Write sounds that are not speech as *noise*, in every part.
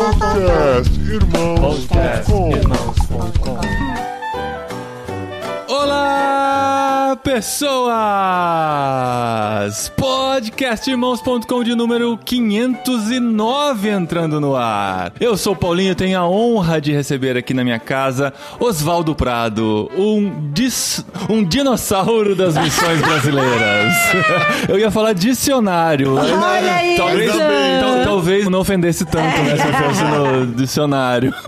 Podcast Irmãos.com pessoas! Podcastirmãos.com de número 509 entrando no ar. Eu sou o Paulinho, tenho a honra de receber aqui na minha casa Oswaldo Prado, um, dis, um dinossauro das missões brasileiras. *laughs* Eu ia falar dicionário. Olha isso! Talvez, tal- talvez não ofendesse tanto, né, se eu fosse no dicionário. *laughs*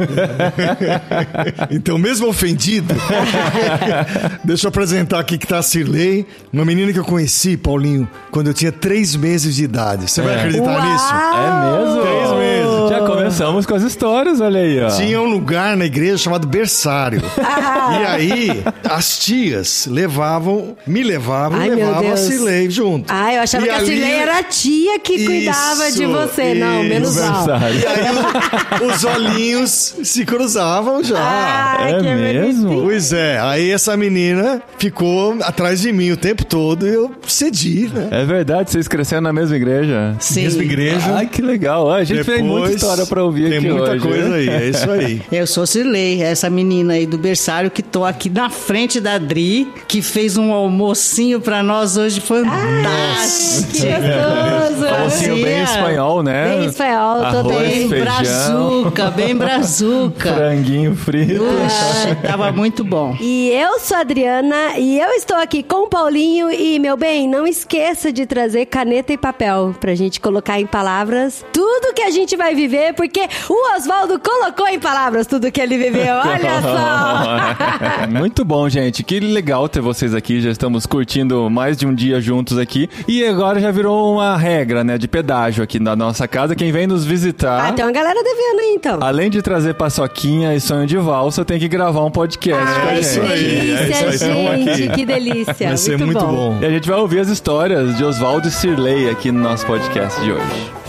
Então, mesmo ofendido, *laughs* deixa eu apresentar aqui que tá a Cirlei, uma menina que eu conheci, Paulinho, quando eu tinha três meses de idade. Você vai É. acreditar Uau! nisso? É mesmo? Três meses. Começamos com as histórias, olha aí, ó. Tinha um lugar na igreja chamado berçário. Ah. E aí, as tias levavam, me levavam Ai, e levavam a Deus. Cirlei junto. Ah, eu achava E que a Cirlei era a tia que cuidava de Isso, você. Não, menos isso. mal. E aí, o- os olhinhos se cruzavam já. Ai, É que mesmo? bonitinho. Pois é, aí essa menina ficou atrás de mim o tempo todo e eu cedi, né? É verdade, vocês cresceram na mesma igreja? Sim. Mesma igreja. Ai, que legal. Ah, A gente tem muita Depois, história pra ouvir Tem aqui muita hoje. né? coisa aí, é isso aí. *laughs* Eu sou Cirlei, essa menina aí do berçário que tô aqui na frente da Dri, que fez um almocinho pra nós hoje fantástico. Que gostoso. Almocinho bem Sim, espanhol, né? Bem espanhol, tô Arroz, bem. Feijão, brazuca, bem brazuca. franguinho frito. Puxa, tava muito bom. E eu sou a Adriana e eu estou aqui com o Paulinho. E, meu bem, não esqueça de trazer caneta e papel pra gente colocar em palavras tudo que a gente vai viver, porque o Oswaldo colocou em palavras tudo que ele viveu. *laughs* Olha só! *laughs* Muito bom, gente. Que legal ter vocês aqui. Já estamos curtindo mais de um dia juntos aqui. E agora já virou uma regra, né, de pedágio aqui na nossa casa. Quem vem nos visitar... Ah, tem uma galera devendo aí, então. Além de trazer paçoquinha e sonho de valsa, tem que gravar um podcast com a Ai, gente. que delícia, É isso aí, gente. Que delícia. Vai ser muito bom. E a gente vai ouvir as histórias de Oswaldo e Cirlei aqui no nosso podcast de hoje.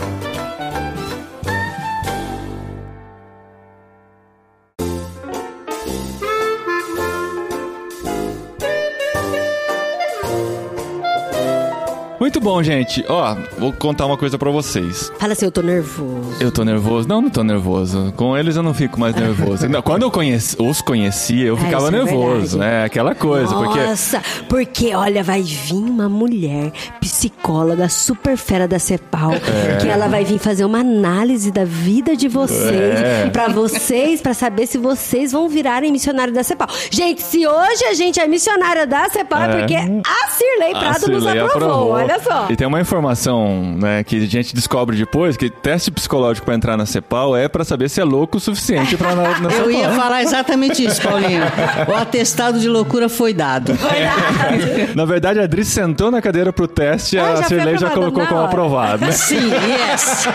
Muito bom, gente. Ó, vou contar uma coisa pra vocês. Fala assim, eu tô nervoso. Eu tô nervoso? Não, não tô nervoso. Com eles eu não fico mais nervoso. *laughs* Não, quando eu conheci, os conhecia, eu Ah, ficava é nervoso, verdade. né? Aquela coisa, porque Nossa, porque... olha, vai vir uma mulher psicóloga super fera da Cepal, É. que ela vai vir fazer uma análise da vida de vocês, É. pra vocês, pra saber se vocês vão virarem missionário da Cepal. Gente, se hoje a gente é missionária da Cepal, é, É. porque a Cirlei A Prado nos Cirlei aprovou, olha só. E tem uma informação, né, que a gente descobre depois, que teste psicológico pra entrar na CEPAL é pra saber se é louco o suficiente pra na, na *laughs* Eu CEPAL. ia falar exatamente isso, Paulinho. O atestado de loucura foi dado. Na verdade, a Adri sentou na cadeira pro teste e Ah, a foi Cirlei já colocou como hora. aprovado, né? Sim, yes.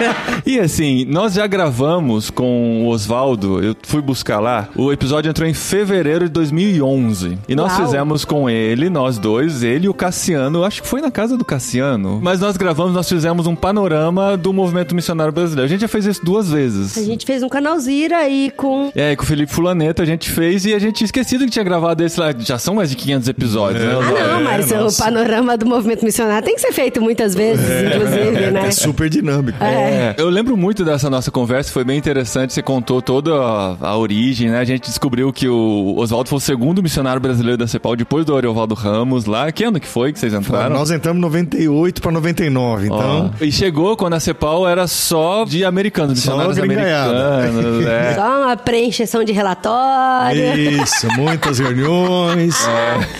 E assim, nós já gravamos com o Oswaldo, eu fui buscar lá, o episódio entrou em fevereiro de 2011. E nós Uau. fizemos com ele, nós dois, ele e o Cassiano, acho que foi na casa do Cassiano. Mas nós gravamos, nós fizemos um panorama do movimento missionário brasileiro. A gente já fez isso duas vezes. A gente fez um canalzira aí com... É, com o Felipe Fulaneta a gente fez e a gente tinha esquecido que tinha gravado esse lá. Já são mais de 500 episódios, né? Ah, não, É, mas nossa. o panorama do movimento missionário tem que ser feito muitas vezes, inclusive, né? É super dinâmico. É, eu lembro muito dessa nossa conversa, foi bem interessante. Você contou toda a, a origem, né? A gente descobriu que o Oswaldo foi o segundo missionário brasileiro da CEPAL depois do Ariovaldo Ramos lá. Que ano que foi que vocês entraram? Nós entramos em 98 para 99, então. E chegou quando a CEPAL era só de americanos, Só missionários americanos. é. *laughs* Só uma preencheção de relatório. Isso, muitas reuniões.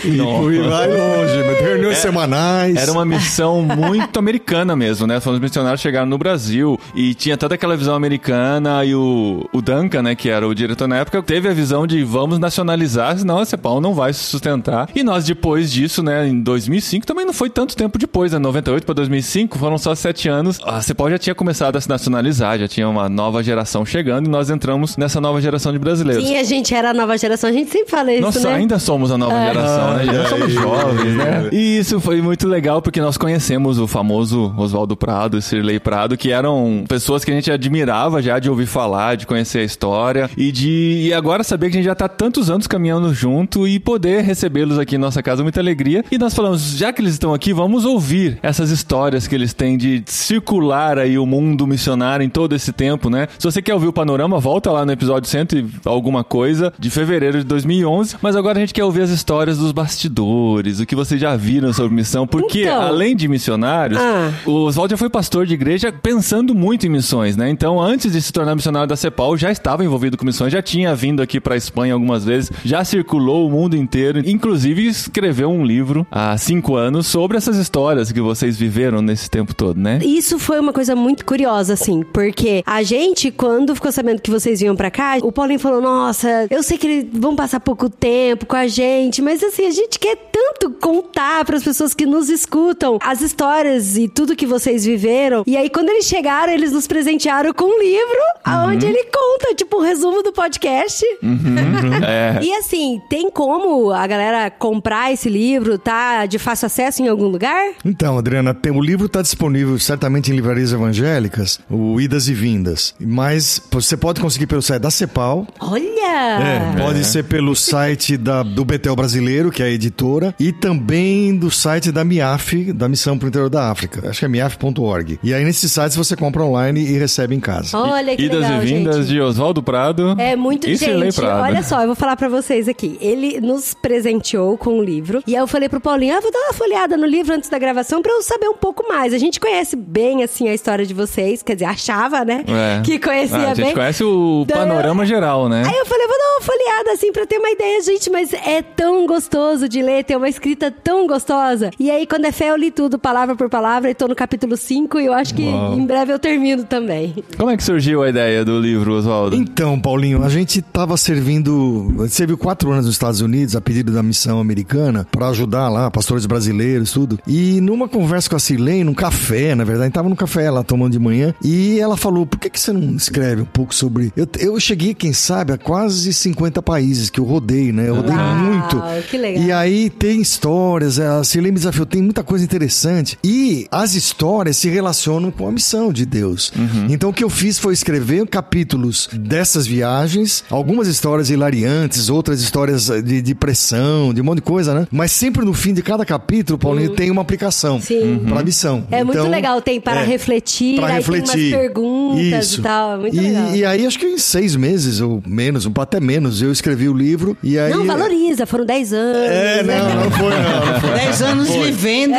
E Não. fui vai longe, reuniões semanais. Era uma missão muito americana mesmo, né? Os missionários chegaram no Brasil e tinha toda aquela visão americana e o, o Duncan, né, que era o diretor na época, teve a visão de vamos nacionalizar, senão a CEPAL não vai se sustentar. E nós depois disso, né, em 2005, também não foi tanto tempo depois, né, 98 para 2005, foram só sete anos. A CEPAL já tinha começado a se nacionalizar, já tinha uma nova geração chegando e nós entramos nessa nova geração de brasileiros. Sim, a gente era a nova geração, a gente sempre fala isso, Nós né? ainda somos a nova geração, né? Já somos jovens, né? E isso foi muito legal porque nós conhecemos o famoso Oswaldo Prado e Cirlei Prado, que eram pessoas que a gente admirava já de ouvir falar, de conhecer a história e de e agora saber que a gente já tá tantos anos caminhando junto e poder recebê-los aqui em nossa casa, muita alegria. E nós falamos, já que eles estão aqui, vamos ouvir ouvir essas histórias que eles têm de circular aí o mundo missionário em todo esse tempo, né? Se você quer ouvir o panorama, volta lá no episódio 100 e alguma coisa de fevereiro de 2011. Mas agora a gente quer ouvir as histórias dos bastidores, o que vocês já viram sobre missão, porque Então. além de missionários, Ah. o Oswald já foi pastor de igreja pensando muito em missões, né? Então, antes de se tornar missionário da CEPAL, já estava envolvido com missões, já tinha vindo aqui para Espanha algumas vezes, já circulou o mundo inteiro, inclusive escreveu um livro há cinco anos sobre essas histórias que vocês viveram nesse tempo todo, né? Isso foi uma coisa muito curiosa, assim, porque a gente, quando ficou sabendo que vocês vinham pra cá, o Paulinho falou: Nossa, eu sei que eles vão passar pouco tempo com a gente, mas assim, a gente quer tanto contar pras pessoas que nos escutam as histórias e tudo que vocês viveram. E aí, quando eles chegaram, eles nos presentearam com um livro onde ele conta, tipo, um resumo do podcast. *laughs* É. E assim, tem como a galera comprar esse livro? Tá de fácil acesso em algum lugar? Então, Adriana, tem- o livro está disponível certamente em livrarias evangélicas, o Idas e Vindas. Mas você pode conseguir pelo site da CEPAL. Olha! É, pode ser pelo site da, do Betel Brasileiro, que é a editora, e também do site da MIAF, da Missão pro Interior da África. Acho que é miaf.org. E aí nesses sites você compra online e recebe em casa. Olha que Idas legal, e vindas gente. de Oswaldo Prado. É muito e gente. Prado. Olha só, eu vou falar pra vocês aqui. Ele nos presenteou com um livro e aí eu falei pro Paulinho: "Ah, vou dar uma folhada no livro antes da gravação pra eu saber um pouco mais". A gente conhece bem assim a história de vocês, quer dizer, achava, né? É. Que conhecia Ah, a gente bem. conhece o eu- panorama geral, né? Aí eu falei, vou dar uma folheada assim pra ter uma ideia, gente, mas é tão gostoso de ler, tem uma escrita tão gostosa. E aí, quando é fé, eu li tudo, palavra por palavra, e tô no capítulo 5 e eu acho que em breve eu termino também. Como é que surgiu a ideia do livro, Oswaldo? Então, Paulinho, a gente estava servindo, a gente serviu quatro anos nos Estados Unidos a pedido da missão americana para ajudar lá pastores brasileiros, tudo. E numa conversa com a Cirlei, num café, na verdade, tava no café lá tomando de manhã, e ela falou: "Por que que você não escreve um pouco sobre?" Eu, eu cheguei, quem sabe, a quase 50 países que eu rodei, né? Eu rodei Uau, muito. que legal. E aí tem histórias, a Cirlei me desafiou, tem muita coisa interessante. E as histórias se relacionam com a missão de Deus. Então o que eu fiz foi escrever capítulos dessas viagens, algumas histórias hilariantes, outras histórias de depressão, de um monte de coisa, né? Mas sempre no fim de cada capítulo, Paulinho, tem uma aplicação Sim. para a missão. É muito Então, legal, tem para é, refletir, para refletir. tem umas perguntas Isso. e tal, é muito e, legal. E aí, acho que em seis meses ou menos, um até menos, eu escrevi o livro e aí... Não, valoriza, foram 10 anos. É, né? não, não foi não. não foi. Dez anos vivendo,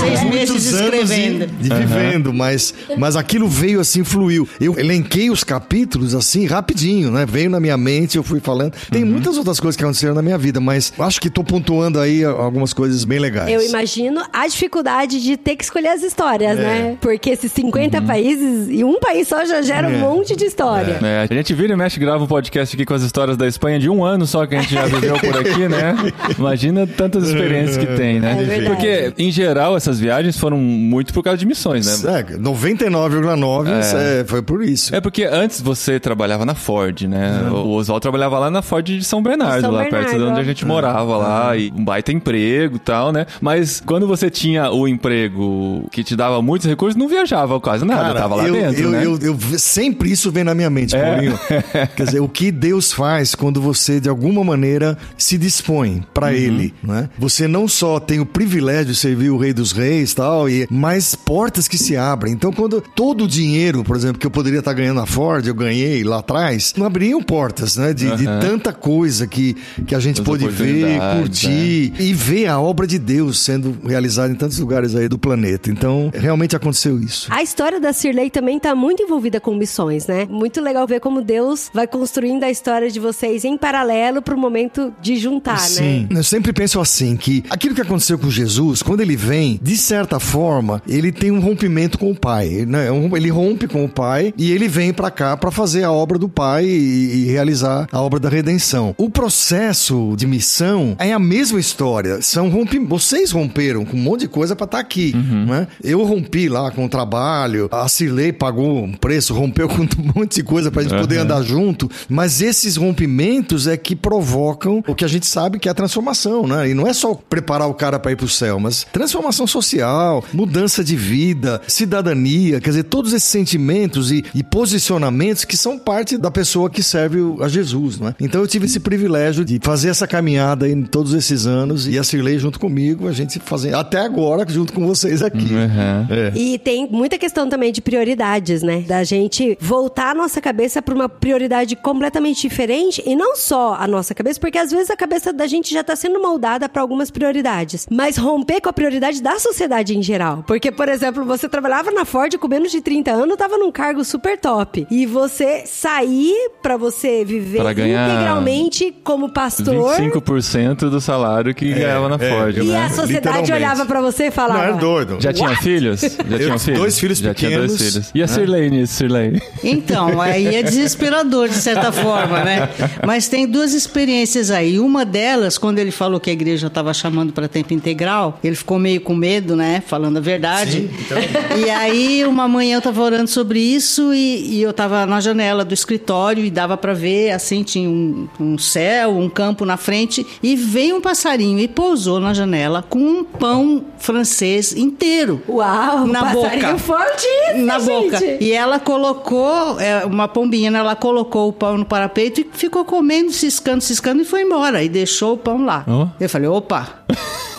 seis Muitos meses anos escrevendo. De vivendo, mas, mas aquilo veio assim, fluiu. Eu elenquei os capítulos assim, rapidinho, né? Veio na minha mente, eu fui falando. Tem muitas outras coisas que aconteceram na minha vida, mas acho que tô pontuando aí algumas coisas bem legais. Eu imagino a dificuldade de ter que escolher as histórias, né? Porque esses 50 países e um país só já gera um É. monte de história. É, a gente vira e mexe, grava um podcast aqui com as histórias da Espanha de um ano só que a gente já viveu por aqui, né? *laughs* Imagina tantas experiências que tem, né? É. Porque, em geral, essas viagens foram muito por causa de missões, né? É, 99,9 é, foi por isso. É porque antes você trabalhava na Ford, né? O Oswaldo trabalhava lá na Ford de São Bernardo, São lá perto de Bernardo, onde a gente morava lá, e um baita emprego e tal, né? Mas quando você tinha o emprego que te dava muitos recursos, não viajava quase nada, Cara, tava lá eu, dentro, eu, né? eu, eu- sempre isso vem na minha mente, É. Paulinho. *laughs* Quer dizer, o que Deus faz quando você, de alguma maneira, se dispõe para Uhum. Ele, né? Você não só tem o privilégio de servir o Rei dos Reis tal, e mas portas que se abrem. Então, quando todo o dinheiro, por exemplo, que eu poderia estar ganhando na Ford, eu ganhei lá atrás, não abriam portas, né? De, de Aham. tanta coisa que, que a gente As pôde ver, curtir e ver a obra de Deus sendo realizada em tantos lugares aí do planeta. Então, realmente aconteceu isso. A história da Cirlei também tá muito envolvida com missões, né? Muito legal ver como Deus vai construindo a história de vocês em paralelo pro momento de juntar, Sim. né? Eu sempre penso assim, que aquilo que aconteceu com Jesus, quando ele vem, de certa forma, ele tem um rompimento com o Pai. Né? Um- Ele rompe com o Pai e ele vem pra cá pra fazer a obra do Pai e, e realizar a obra da redenção. O processo de missão é a mesma história. São rompi... Vocês romperam com um monte de coisa pra estar aqui. Né? Eu rompi lá com o trabalho, a Cirlei pagou um preço, rompeu *laughs* com um monte de coisa pra gente poder Aham. andar junto, mas esses rompimentos é que provocam o que a gente sabe que é a transformação, né? E não é só preparar o cara para ir pro céu, mas transformação social, mudança de vida, cidadania, quer dizer, todos esses sentimentos e, e posicionamentos que são parte da pessoa que serve o- a Jesus, né? Então eu tive esse privilégio de fazer essa caminhada em todos esses anos e a Cirlei junto comigo, a gente fazendo até agora, junto com vocês aqui. Uhum. É. E tem muita questão também de prioridades, né? Da gente voltar a nossa cabeça para uma prioridade completamente diferente e não só a nossa cabeça, porque às vezes a cabeça da gente já tá sendo moldada para algumas prioridades, mas romper com a prioridade da sociedade em geral. Porque, por exemplo, você trabalhava na Ford com menos de 30 anos, tava num cargo super top. E você sair para você viver Pra integralmente como pastor 25% do salário que ganhava na é. Ford, e né? a sociedade. Olhava para você e falava: Não, é doido. Já tinha filhos? Já tinha filhos? dois filhos Já tinha dois pequenos, filhos. E a nisso, Sirley? Então, aí é desesperador, de certa *laughs* forma, né? Mas tem duas experiências aí. Uma delas, quando ele falou que a igreja estava chamando para tempo integral, ele ficou meio com medo, né? Falando a verdade. Sim, então. *laughs* E aí, uma manhã eu estava orando sobre isso e, e eu estava na janela do escritório e dava para ver, assim, tinha um, um céu, um campo na frente e veio um passarinho e pousou na janela com um pão francês inteiro. Uau, na passarinho boca. forte isso, na boca. gente. E ela colocou, é, uma pombinha, né? ela colocou o pão no parapeito e ficou comendo, ciscando, ciscando e foi embora. E deixou o pão lá. Ó. Eu falei, opa.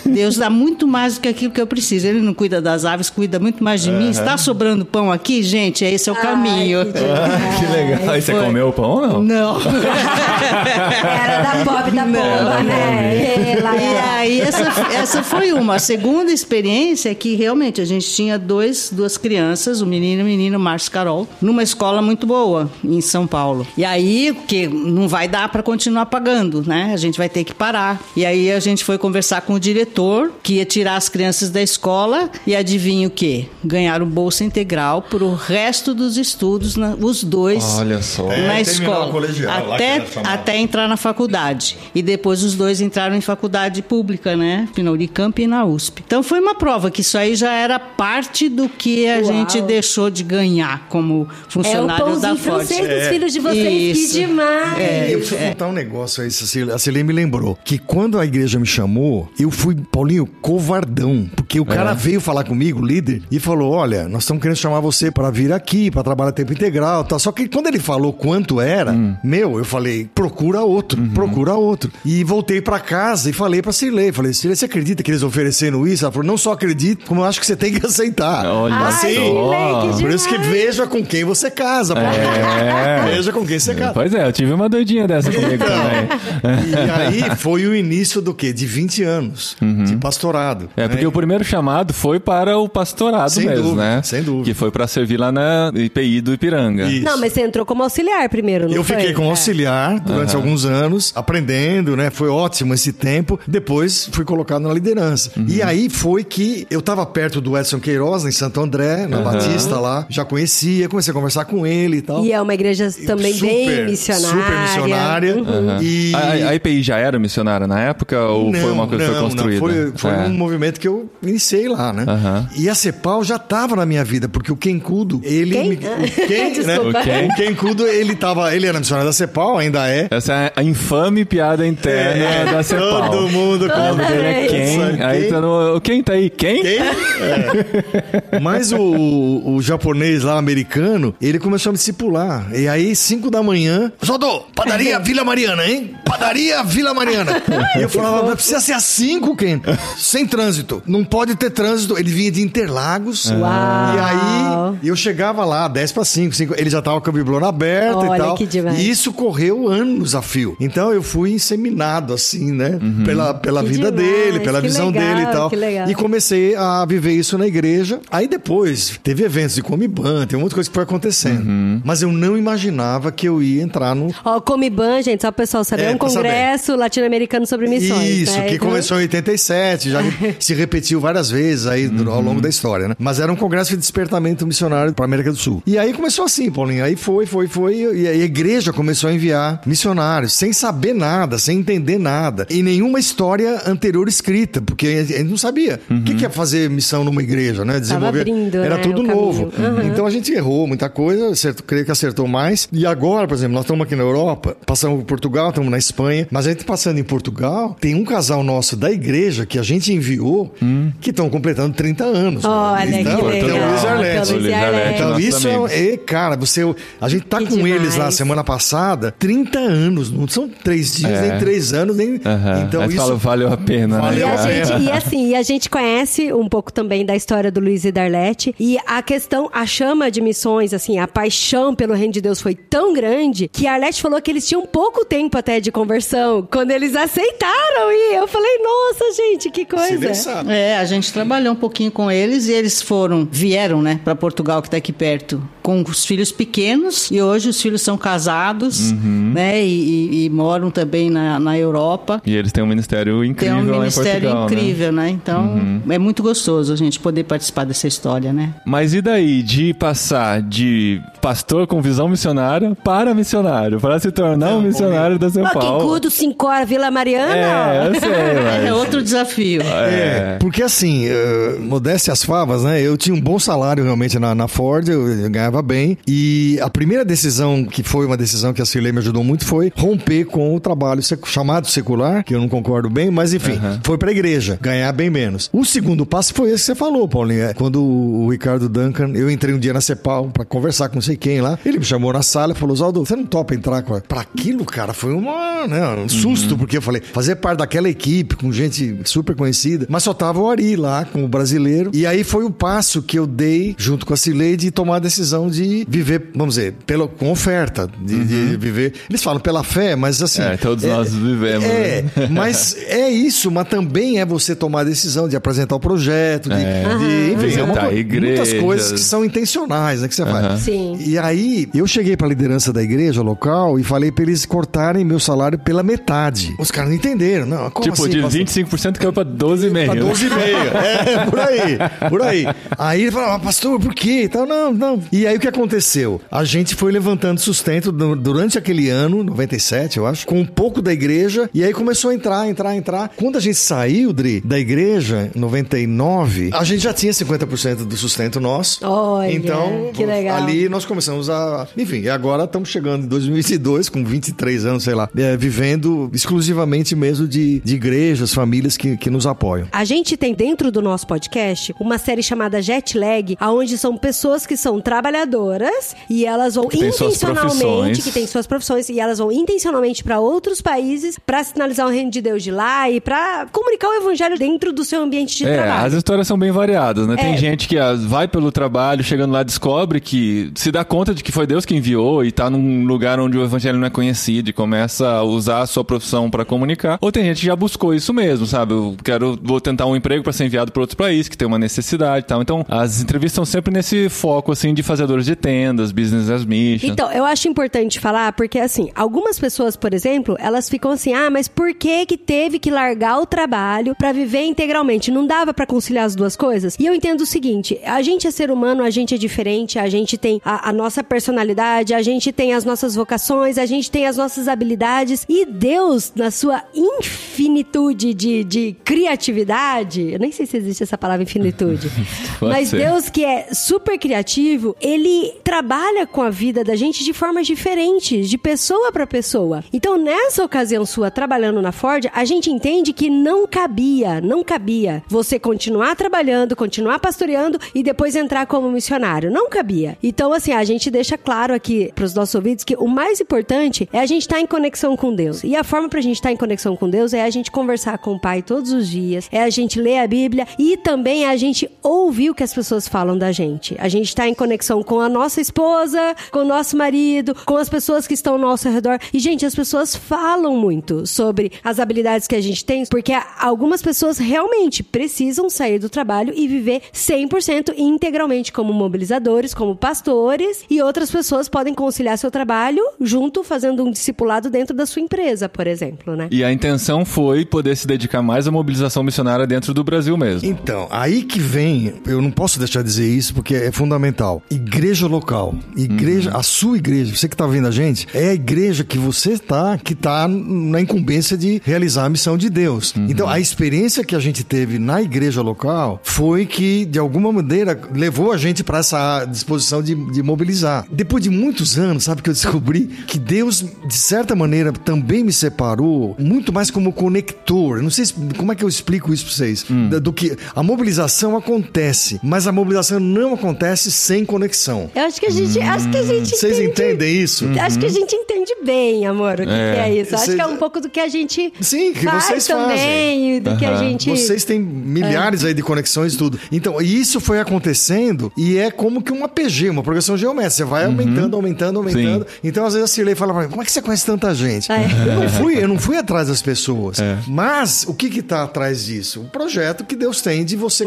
Deus dá muito mais do que aquilo que eu preciso. Ele não cuida das aves, cuida muito mais de mim. Está sobrando pão aqui, gente? Esse é o Ai, caminho. que *laughs* que legal. Aí você Foi. comeu o pão ou não? Não. *laughs* Era da pop da bomba, Não. né? Ela E aí, essa, essa foi uma. A segunda experiência é que realmente a gente tinha dois, duas crianças, o menino e o menino, Márcio e Carol, numa escola muito boa em São Paulo. E aí, que não vai dar para continuar pagando, né? A gente vai ter que parar. E aí a gente foi conversar com o diretor, que ia tirar as crianças da escola, e adivinha o quê? Ganharam bolsa integral pro resto dos estudos, na- os dois Olha só. É, na terminar escola. o colegial, até, até entrar na faculdade. E depois os dois entraram em faculdade pública, né? Na Unicamp e na USP. Então foi uma prova que isso aí já era parte do que a Uau. gente deixou de ganhar como É o funcionários da Ford. francês dos filhos de vocês. Isso. Que demais. É. Eu preciso contar um negócio aí, Cecília. A Cecília me lembrou que quando a igreja me chamou, eu fui, Paulinho, covardão. Porque o cara É. veio falar comigo, líder, e falou: Olha, nós estamos querendo chamar você para vir aqui, para trabalhar tempo integral. Tá? Só que quando ele falou quanto era, Hum. meu, eu falei: procura outro, Uhum. procura outro. E voltei para casa e falei para Cirlei: falei, Cirlei, você acredita que eles ofereceram isso? Ela falou: não só acredito, como eu acho que você tem que aceitar. Olha Ai, assim, Cirlei, que Por isso que veja com quem você casa. É. *laughs* Veja com quem você casa. Pois é, eu tive uma doidinha dessa comigo Então, também. E aí foi o início do quê? De 20 anos de pastorado. Uhum. É, porque né? o primeiro chamado foi para o pastorado Sem mesmo, dúvida, né? sem dúvida. Que foi para servir lá na IPI do Ipiranga. Isso. Não, mas você entrou como auxiliar primeiro, não Eu foi? fiquei como É. auxiliar durante alguns anos, aprendendo, né? Foi ótimo esse tempo. Depois fui colocado na liderança. Uhum. E aí foi que eu tava perto do Edson Queiroz, em Santo André, na Batista lá. Já conhecia, comecei a conversar com ele e tal. E é uma igreja também bem Super- missionária. Super missionária. Uhum. E... A, a IPI já era missionária na época ou foi uma coisa que foi não, construída? Foi, foi É. um movimento que eu iniciei lá, né? Aham. E a Cepal já tava na minha vida, porque o Kenkudo, ele... Quem? Me, o Ken, *laughs* né? O Ken? O Kenkudo, ele tava... Ele era missionário da Cepal, ainda é. Essa é a infame piada interna É, da Cepal. Todo mundo... O nome dele é Quem? Aí tá no... Quem tá aí? Quem? Quem? É. Mas o, o, o japonês lá, americano, ele começou a me discipular. E aí, 5 da manhã, Zodô, padaria Vila Mariana, hein? Padaria Vila Mariana. *laughs* E eu falava, mas precisa ser às 5, Ken. Sem trânsito. Não pode ter trânsito. Ele vinha de Interlagos. Uau. E aí, eu chegava lá, 10 para 5, 5. Ele já tava com a biblona aberta Olha e tal. que demais. E isso correu anos a fio. Então, eu fui inseminado, assim, né? Pela, pela Que vida demais, dele, pela que visão legal, dele e tal. que legal. E comecei a viver isso na igreja. Aí depois teve eventos de Comiban, tem muita coisa que foi acontecendo. Mas eu não imaginava que eu ia entrar no. Ó, Comiban, gente, só o pessoal saber, é, É, um saber. congresso latino-americano sobre missões. Isso, né? que Então- começou em 87, já *laughs* se repetiu várias vezes aí do- ao longo da história, né? Mas era um congresso de despertamento missionário para América do Sul. E aí começou assim, Paulinho. Aí foi, foi, foi. E a igreja começou a enviar missionários, sem saber nada, sem entender nada. E nenhuma história anterior escrita, porque a gente não sabia. O que, que é fazer missão numa igreja, né? Desenvolver. abrindo, era né, tudo novo. Uhum. Então a gente errou muita coisa, acertou, creio que acertou mais. E agora, por exemplo, nós estamos aqui na Europa, passamos por Portugal, estamos na Espanha, mas a gente passando em Portugal, tem um casal nosso da igreja que a gente enviou, que estão completando 30 anos. Olha então, que legal. Então, Luiz Arlete. Luiz Arlete. Então, isso amigos. é, cara, você, a gente tá Que com eles lá demais. semana passada, 30 anos, não são três dias, É. nem três anos, nem. Aham. Então isso. fala, valeu a pena, Valeu E né? a, gente, e assim, e a gente conhece um pouco também da história do Luiz e da Arlete. E a questão, a chama de missões, assim, a paixão pelo reino de Deus foi tão grande que a Arlete falou que eles tinham pouco tempo até de conversão quando eles aceitaram. E eu falei, nossa, gente, que coisa. É, a gente trabalhou um pouquinho com eles e eles foram, vieram, né, para Portugal, que tá aqui perto, com os filhos pequenos e hoje os filhos são casados, Uhum. né, e, e- e moram também na, na Europa. E eles têm um ministério Tem incrível um lá em ministério Portugal, né? incrível, né? Então é muito gostoso a gente poder participar dessa história, né? Mas e daí de passar de pastor com visão missionária para missionário, para se tornar um missionário da São Paulo? Quincudo, Sincora, Vila Mariana. É, eu sei, *laughs* mas... É outro desafio. É, porque assim, eh, modéstia às favas, né? Eu tinha um bom salário realmente na, na Ford, eu, eu ganhava bem. E a primeira decisão, que foi uma decisão que a Cirlei me ajudou muito, foi romper com o trabalho chamado secular, que eu não concordo bem, mas enfim, foi pra igreja, ganhar bem menos. O segundo passo foi esse que você falou, Paulinho. É, Quando o Ricardo Duncan, eu entrei um dia na Cepal pra conversar com não sei quem lá, ele me chamou na sala e falou: Zaldo, você não topa entrar com a... pra aquilo, cara? Foi uma, né, um susto, porque eu falei, fazer parte daquela equipe com gente super conhecida, mas só tava o Ari lá como brasileiro. E aí foi o passo que eu dei junto com a Cilei de tomar a decisão de viver, vamos dizer, pela, com oferta, de, uhum. de viver. Eles falam pela fé, mas assim. É, todos é, nós vivemos. É, né? *laughs* mas é isso, mas também é você tomar a decisão de apresentar o projeto, de, é. de uhum. enfim, é uma, muitas coisas que são intencionais, né? Que você uhum. faz. Sim. E aí eu cheguei para a liderança da igreja local e falei para eles cortarem meu salário pela metade. Os caras não entenderam, não. Como tipo, assim, de 25% 10% caiu para 12,5%. Para 12,5%. é, por aí, por aí. Aí ele fala ah, pastor, por quê? Então, não, não. E aí o que aconteceu? A gente foi levantando sustento durante aquele ano, 97, eu acho, com um pouco da igreja, e aí começou a entrar, entrar, entrar. Quando a gente saiu, Dri, da igreja, 99, a gente já tinha 50% do sustento nosso. Olha, então, que legal. ali nós começamos a... Enfim, e agora estamos chegando em 2022, com 23 anos, sei lá, é, vivendo exclusivamente mesmo de, de igrejas, famílias que, que nos apoiam. A gente tem dentro do nosso podcast uma série chamada Jet Lag, onde são pessoas que são trabalhadoras e elas vão Que intencionalmente, que têm suas profissões, e elas vão intencionalmente para outros países para sinalizar o reino de Deus de lá e para comunicar o evangelho dentro do seu ambiente de É, trabalho. as histórias são bem variadas, né? Tem É. gente que ah, vai pelo trabalho, chegando lá, descobre que se dá conta de que foi Deus que enviou e tá num lugar onde o evangelho não é conhecido e começa a usar a sua profissão pra comunicar. Ou tem gente que já buscou isso mesmo, sabe? Eu quero, vou tentar um emprego pra ser enviado pra outros países que tem uma necessidade e tal. Então, as entrevistas são sempre nesse foco, assim, de fazedores de tendas, business as mission. Então, eu acho importante falar, porque assim, algumas pessoas, por exemplo, elas ficam assim: ah, mas por que que teve que largar o trabalho pra viver integralmente? Não dava pra conciliar as duas coisas? E eu entendo o seguinte: a gente é ser humano, a gente é diferente, a gente tem a, a nossa personalidade, a gente tem as nossas vocações, a gente tem as nossas habilidades, e Deus, na sua infinitude de, de criatividade, eu nem sei se existe essa palavra infinitude, *laughs* mas ser. Deus que é super criativo, ele trabalha com a vida da gente de formas diferentes, de pessoa para pessoa. Então, nessa ocasião sua trabalhando na Ford, a gente entende que não cabia, não cabia você continuar trabalhando, continuar pastoreando e depois entrar como missionário. Não cabia. Então, assim, a gente deixa claro aqui para os nossos ouvidos que o mais importante é a gente estar em conexão com Deus. E a forma pra gente estar em conexão com Deus é a gente conversar com o Pai todos os dias, é a gente ler a Bíblia e também é a gente ouvir o que as pessoas falam da gente. A gente está em conexão com a nossa esposa, com o nosso marido, com as pessoas que estão ao nosso redor. E, gente, as pessoas falam muito sobre as habilidades que a gente tem, porque algumas pessoas realmente precisam sair do trabalho e viver 100% integralmente como mobilizadores, como pastores, e outras pessoas podem conciliar seu trabalho junto fazendo um discipulado dentro da sua empresa, por exemplo, né? E a intenção foi poder se dedicar mais à mobilização missionária dentro do Brasil mesmo. Então, aí que vem, eu não posso deixar de dizer isso porque é fundamental. igreja local. Igreja, a sua igreja, você que tá vendo a gente, é a igreja que você tá, que tá na incumbência de realizar a missão de Deus. Então, a experiência que a gente teve na igreja local foi que, de alguma maneira, levou a gente para essa disposição de, de mobilizar. Depois de muitos anos, sabe que eu descobri que Deus, de certa maneira, também me separou muito mais como conector. Não sei se- como é que eu explico isso pra vocês. Da- Do que a mobilização acontece, mas a mobilização não acontece sem conexão. Eu acho que a gente. Acho que a gente Vocês entende- entendem isso? Acho que a gente entende bem, amor, o que que é, É. isso. Acho que é um pouco do que a gente Sim, que faz vocês também, e do que a gente. Vocês têm milhares aí de conexões e tudo. Então, isso foi acontecendo e é como que um APG, uma progressão geométrica. Você vai aumentando, aumentando, aumentando. Então, às vezes, a Cirlei fala pra mim, como é que você conhece tanta gente? É. Eu não fui, eu não fui atrás das pessoas. Mas o que que tá atrás disso? O projeto que Deus tem de você.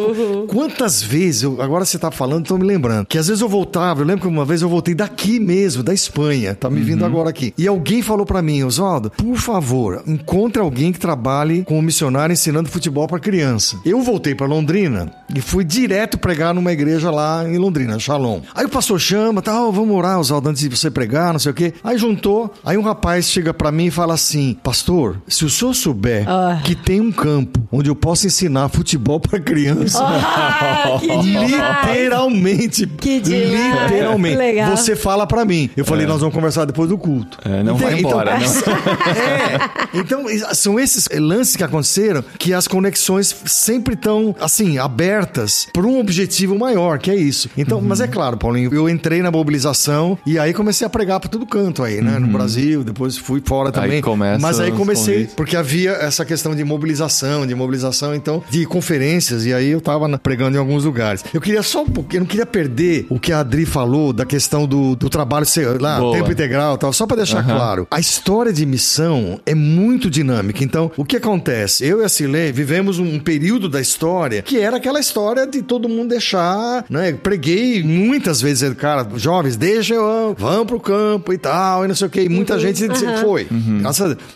Quantas vezes, eu- agora você tá falando, tô me lembrando, que às vezes eu voltava, eu lembro que uma vez eu voltei daqui mesmo, da Espanha, tá me vindo agora aqui. E alguém falou pra mim, Oswaldo, por favor, encontre alguém que trabalhe como missionário ensinando futebol pra criança. Eu voltei pra Londrina e fui direto pregar numa igreja lá em Londrina, Shalom. Aí o pastor chama, tal, vamos orar, Oswaldo, antes de você pregar, não sei o quê. Aí juntou, aí um rapaz chega pra mim e fala assim, pastor, se o senhor souber Ah. que tem um campo onde eu posso ensinar futebol pra criança, Ah, que! *laughs* Literalmente. Que demais. Literalmente. Que legal. Você fala pra mim. Eu falei, nós vamos conversar depois do culto. É, não vai embora, Então, é. Então, são esses lances que aconteceram que as conexões sempre estão, assim, abertas por um objetivo maior, que é isso. Então, mas é claro, Paulinho, eu entrei na mobilização e aí comecei a pregar pra todo canto aí, né? No Brasil, depois fui fora também. começa mas aí comecei, porque havia essa questão de mobilização, de mobilização, então, de conferências, e aí eu tava pregando em alguns lugares. Eu queria só um pouquinho, eu não queria perder o que a Adri falou da questão do, do trabalho ser lá, Boa. tempo integral e tal, só pra deixar claro. A história de missão é muito dinâmica. Então, o que acontece? Eu e a Cilei vivemos um período da história que era aquela história de todo mundo deixar, né? Preguei muitas vezes, cara, jovens, deixa eu, vamos pro campo e tal, e não sei o quê. E muita gente sempre foi.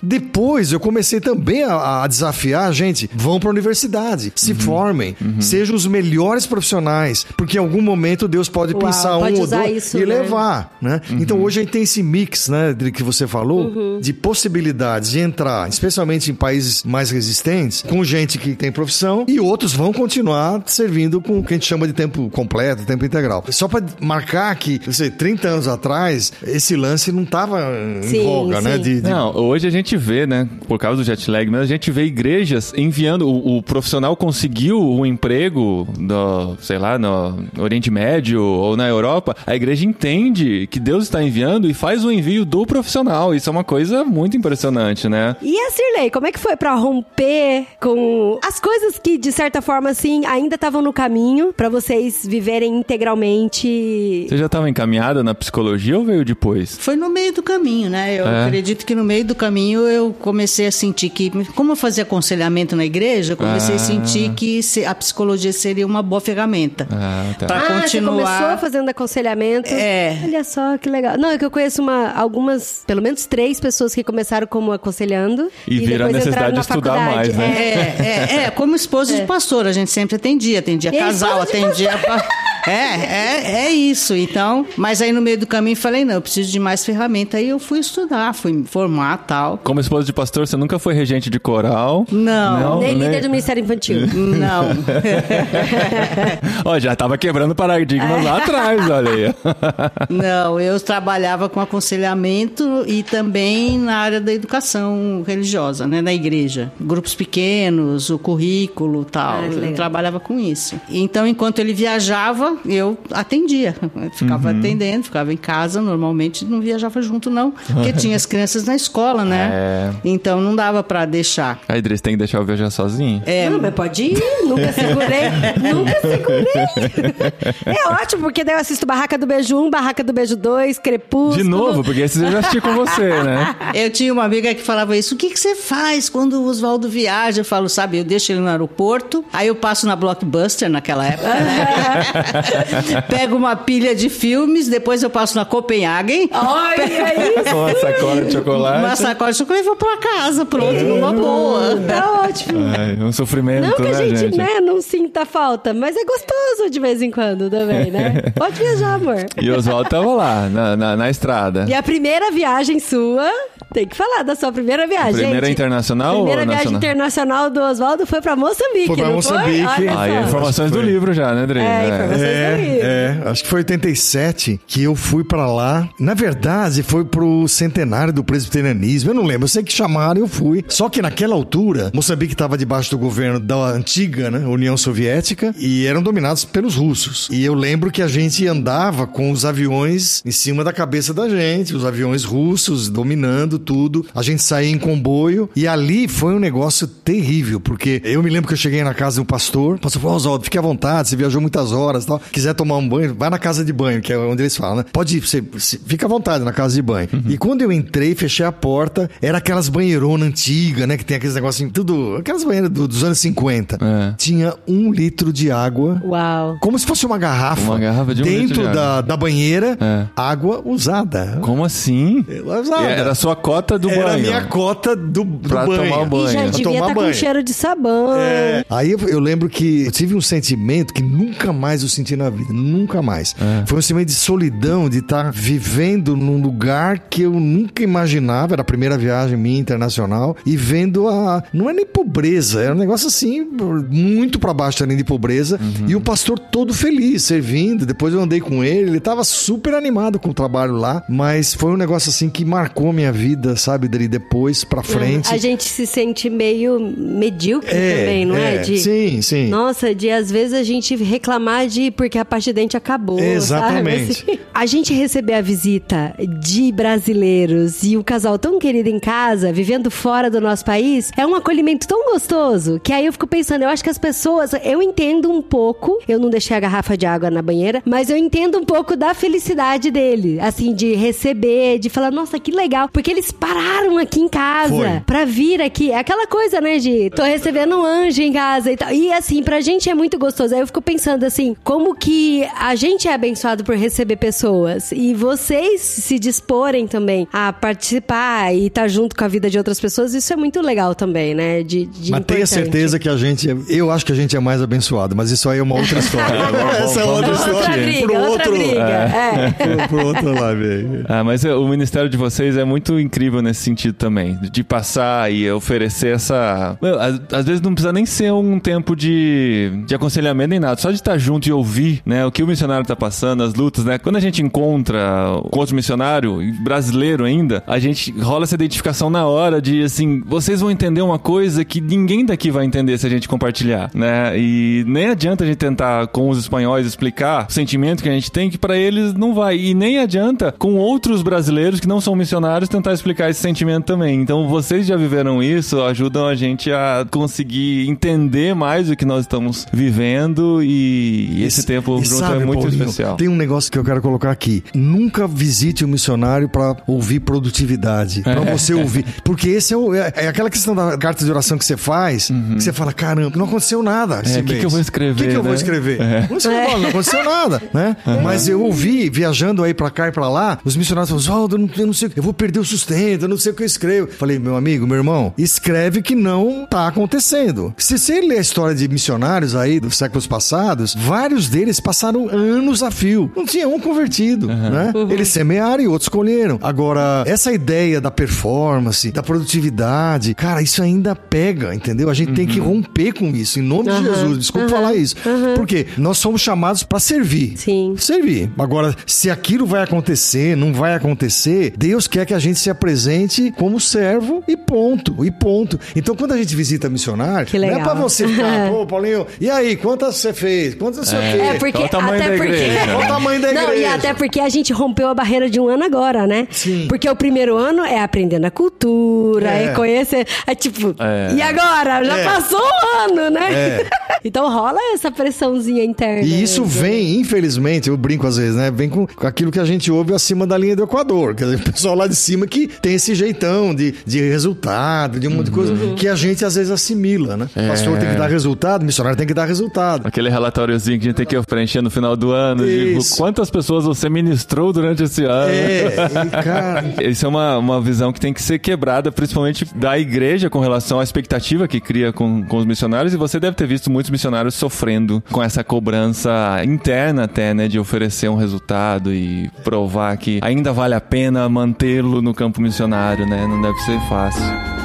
Depois eu comecei também a, a desafiar a gente, vão pra universidade, se formem, sejam os melhores profissionais, porque em algum momento Deus pode Uau, pensar pode um ou dois isso, e né? levar, né? Então hoje a gente tem esse mix, né, de que você falou, de possibilidades de entrar, especialmente em países mais resistentes, com gente que tem profissão e outros vão continuar servindo com o que a gente chama de tempo completo, tempo integral. Só para marcar que, não sei, 30 anos atrás, esse lance não tava em Sim, voga, né? sim. De, de- Não, hoje a gente vê, né, por causa do jet lag, mas a gente vê igrejas enviando, o, o profissional conseguiu um emprego no, sei lá, no Oriente Médio ou na Europa, a igreja entende que Deus está enviando e faz o envio do profissional. Isso é uma coisa muito impressionante, né? E a Cirlei, como é que foi pra romper com as coisas que, de certa forma, assim, ainda estavam no caminho pra vocês viverem integralmente? Você já estava encaminhada na psicologia ou veio depois? Foi no meio do caminho, né? Eu É. acredito que no meio do caminho eu comecei a sentir que, como eu fazia aconselhamento na igreja, eu comecei Ah. a sentir que se- a psicologia seria uma boa ferramenta. Ah, tá. Pra Ah, você continuar. começou fazendo aconselhamento. É. Olha só que legal. Não, é que eu conheço uma, algumas, pelo menos três pessoas que começaram como aconselhando. E viram a depois necessidade entraram na de estudar faculdade. mais, né? É, é, é, como esposa de pastor, a gente sempre atendia, atendia E casal, atendia. *laughs* É, é, é isso. Então, mas aí no meio do caminho falei, não, eu preciso de mais ferramenta. Aí eu fui estudar, fui me formar tal. Como esposa de pastor, você nunca foi regente de coral? Não, Nem né? líder do Ministério Infantil. *laughs* não. *laughs* Ó, já tava quebrando paradigmas lá atrás, olha aí. *laughs* Não, eu trabalhava com aconselhamento e também na área da educação religiosa, né, na igreja. Grupos pequenos, o currículo tal. Ah, eu trabalhava com isso. Então, enquanto ele viajava, eu atendia. Eu ficava Uhum. atendendo, ficava em casa, normalmente não viajava junto, não, porque tinha as crianças na escola, né? É. Então não dava para deixar. Aí, Idris, tem que deixar eu viajar sozinho? É, Não, mas pode ir. Nunca segurei. *laughs* nunca segurei. É ótimo, porque daí eu assisto Barraca do Beijo 1, Barraca do Beijo 2, Crepúsculo. De novo, porque esses eu já assisti com você, né? Eu tinha uma amiga que falava isso. O que, que você faz quando o Oswaldo viaja? Eu falo, sabe, eu deixo ele no aeroporto, aí eu passo na Blockbuster naquela época, né? *laughs* *laughs* Pego uma pilha de filmes, depois eu passo na Copenhagen. Olha isso! *laughs* Uma sacola de chocolate. Uma sacola de chocolate e vou pra casa, pronto, numa boa. Tá ótimo. É, um sofrimento, Não que né, a gente, gente? né, não sinta falta, mas é gostoso de vez em quando também, né? *laughs* Pode viajar, amor. E o Oswaldo tava lá, na, na, na estrada. E a primeira viagem sua, tem que falar da sua primeira viagem. Primeira gente. internacional Primeira ou viagem nacional? internacional do Oswaldo foi pra Moçambique, Foi pra não Moçambique. foi? Aí, informações do livro já, né, André? É, informações do livro. É, acho que foi 87 que eu fui pra lá. Na verdade, foi pro centenário do presbiterianismo. Eu não lembro, eu sei que chamaram e eu fui. Só que naquela altura, Moçambique estava debaixo do governo da antiga né, União Soviética e eram dominados pelos russos. E eu lembro que a gente andava com os aviões em cima da cabeça da gente, os aviões russos dominando tudo. A gente saía em comboio e ali foi um negócio terrível, porque eu me lembro que eu cheguei na casa do pastor, o pastor falou, Oswaldo, fique à vontade, você viajou muitas horas e tal, quiser tomar um banho, vai na casa de banho, que é onde eles falam, né? Pode ir, você, você fica à vontade na casa de banho. E quando eu entrei, fechei a porta, era aquelas banheironas antigas, né? Que tem aqueles negocinhos, tudo, aquelas banheiras do- dos anos 50. É. Tinha um litro de água Uau. como se fosse uma garrafa. Uma garrafa de um litro Dentro de da, da banheira, É. água usada. Como assim? Usada. Era a sua cota do Era banho. a minha cota do, do Pra banho. tomar banho. E já Pra devia estar com banho. cheiro de sabão. É. Aí eu, eu lembro que eu tive um sentimento que nunca mais eu senti na vida, nunca mais. É. Foi um sentimento de solidão, de estar vivendo num lugar que eu nunca imaginava, era a primeira viagem minha internacional, e vendo a. Não é nem pobreza, era um negócio assim, muito pra baixo além de pobreza, Uhum. e o pastor todo feliz, servindo. Depois eu andei com ele, ele tava super animado com o trabalho lá, mas foi um negócio assim que marcou minha vida, sabe, dali depois pra frente. A gente se sente meio medíocre também, não é? De, Sim, sim. Nossa, de às vezes a gente reclamar de porque a parte de dente acabou. Exatamente. Assim, a gente receber a visita de brasileiros e o casal tão querido em casa, vivendo fora do nosso país, é um acolhimento tão gostoso que aí eu fico pensando, eu acho que as pessoas, eu entendo um pouco, eu não deixei a garrafa de água na banheira, mas eu entendo um pouco da felicidade dele, assim, de receber, de falar, nossa, que legal, porque eles pararam aqui em casa Foi. pra vir aqui. É aquela coisa, né, de tô recebendo um anjo em casa e tal. E assim, pra gente é muito gostoso. Aí eu fico pensando assim, como que a gente é abençoado por receber pessoas e vocês se disporem também a participar e estar junto com a vida de outras pessoas, isso é muito legal também, né? De, de Mas tenha certeza que a gente. é- Eu acho que a gente é mais abençoado, mas isso aí é uma outra *laughs* história. Essa é outra história. briga, Pro outra outro- briga. É. Pro, pro outro live aí. Ah, mas é, o ministério de vocês é muito incrível nesse sentido também. De passar e oferecer essa. Meu, às, às vezes não precisa nem ser um tempo de, de aconselhamento nem nada. Só de estar junto e ouvir, né? O que o missionário tá passando, as lutas, né? Quando a gente encontra com outro missionário, brasileiro ainda, a gente rola essa identificação na hora de assim, vocês vão entender uma coisa que ninguém daqui vai entender se a gente compartilhar, né? E nem adianta a gente tentar com os espanhóis explicar o sentimento que a gente tem, que pra eles não vai. E nem adianta com outros brasileiros que não são missionários tentar explicar esse sentimento também. Então vocês já viveram isso, ajudam a gente a conseguir entender mais o que nós estamos vivendo e esse tempo E junto sabe, é muito Paulinho, especial. Tem um negócio que eu quero colocar aqui. Nunca visite um missionário pra ouvir produtividade. Pra você ouvir. Porque esse é, o- é- é aquela questão da carta de oração que você faz, que você fala, caramba, não aconteceu nada. esse Uhum. É, que mês. que eu vou escrever, O que, que eu vou né? escrever? É. Não, escreveu, não aconteceu nada, *laughs* né? Mas eu ouvi, viajando aí pra cá e pra lá, os missionários falaram, Oswaldo, eu não, eu não sei, eu vou perder o sustento, eu não sei o que eu escrevo. Falei, meu amigo, meu irmão, escreve que não tá acontecendo. Se você ler a história de missionários aí dos séculos passados, vários deles passaram anos a fio. Não tinha um convertido, né? Eles semearam e outros colheram. Agora, essa ideia da performance, da produtividade, cara, isso ainda pega, entendeu? A gente tem que romper com isso, em nome de Jesus. Desculpa falar isso. Porque nós somos chamados pra servir. Sim. Servir. Agora, se aquilo vai acontecer, não vai acontecer, Deus quer que a gente se apresente como servo e ponto. E ponto. Então, quando a gente visita missionário, Que não é pra você ficar, *laughs* pô, Paulinho, e aí, quantas você fez? Quantas você É fez? porque Qual o tamanho até da porque igreja? Qual o tamanho da Não, e igreja? até porque a gente rompeu a barreira de um ano agora, né? Sim. Porque o primeiro ano é aprendendo a cultura, É. é, conhecer. É tipo, É. e agora? Já É. passou um ano, né? É. *laughs* Então rola essa pressãozinha interna. E isso mesmo. vem, infelizmente, eu brinco às vezes, né? Vem com, com aquilo que a gente ouve acima da linha do Equador. Quer dizer, o pessoal lá de cima que tem esse jeitão de, de resultado, de um monte de coisa que a gente às vezes assimila, né? O pastor tem que dar resultado, missionário tem que dar resultado. Aquele relatóriozinho que a gente tem que preencher no final do ano, de quantas pessoas você ministrou durante esse ano. É, e, cara. *laughs* Isso é uma, uma visão que tem que ser quebrada, principalmente da igreja, com relação à expectativa que cria com, com os missionários. E você deve ter visto muitos missionários sofrendo com essa cobrança interna, até, né, de oferecer um resultado e provar que ainda vale a pena mantê-lo no campo missionário, né? Não deve ser fácil.